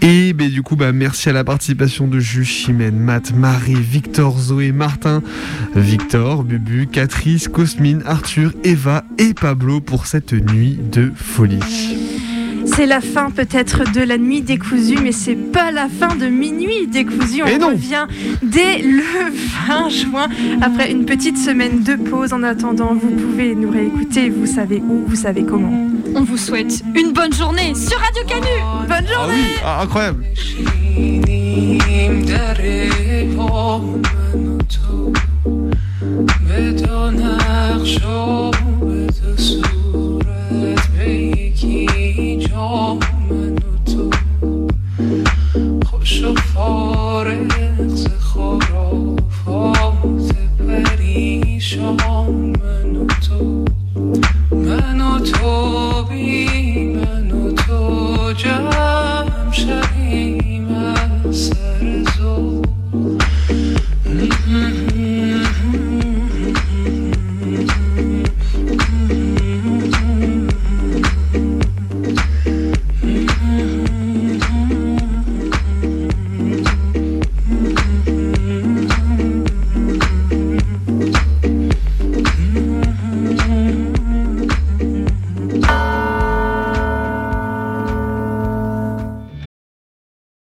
Et ben, du coup, bah, merci à la participation de Jus, Chimène, Matt, Marie, Victor, Zoé, Martin, Victor, Bubu, Catrice, Cosmine, Arthur, Eva et Pablo pour cette nuit de folie. C'est la fin peut-être de la nuit décousue, mais c'est pas la fin de minuit décousue. On Et non. revient dès le 20 juin après une petite semaine de pause. En attendant, vous pouvez nous réécouter. Vous savez où, vous savez comment. On vous souhaite une bonne journée sur Radio Canu. Bonne Ah journée. oui, ah, incroyable. بدون نقش و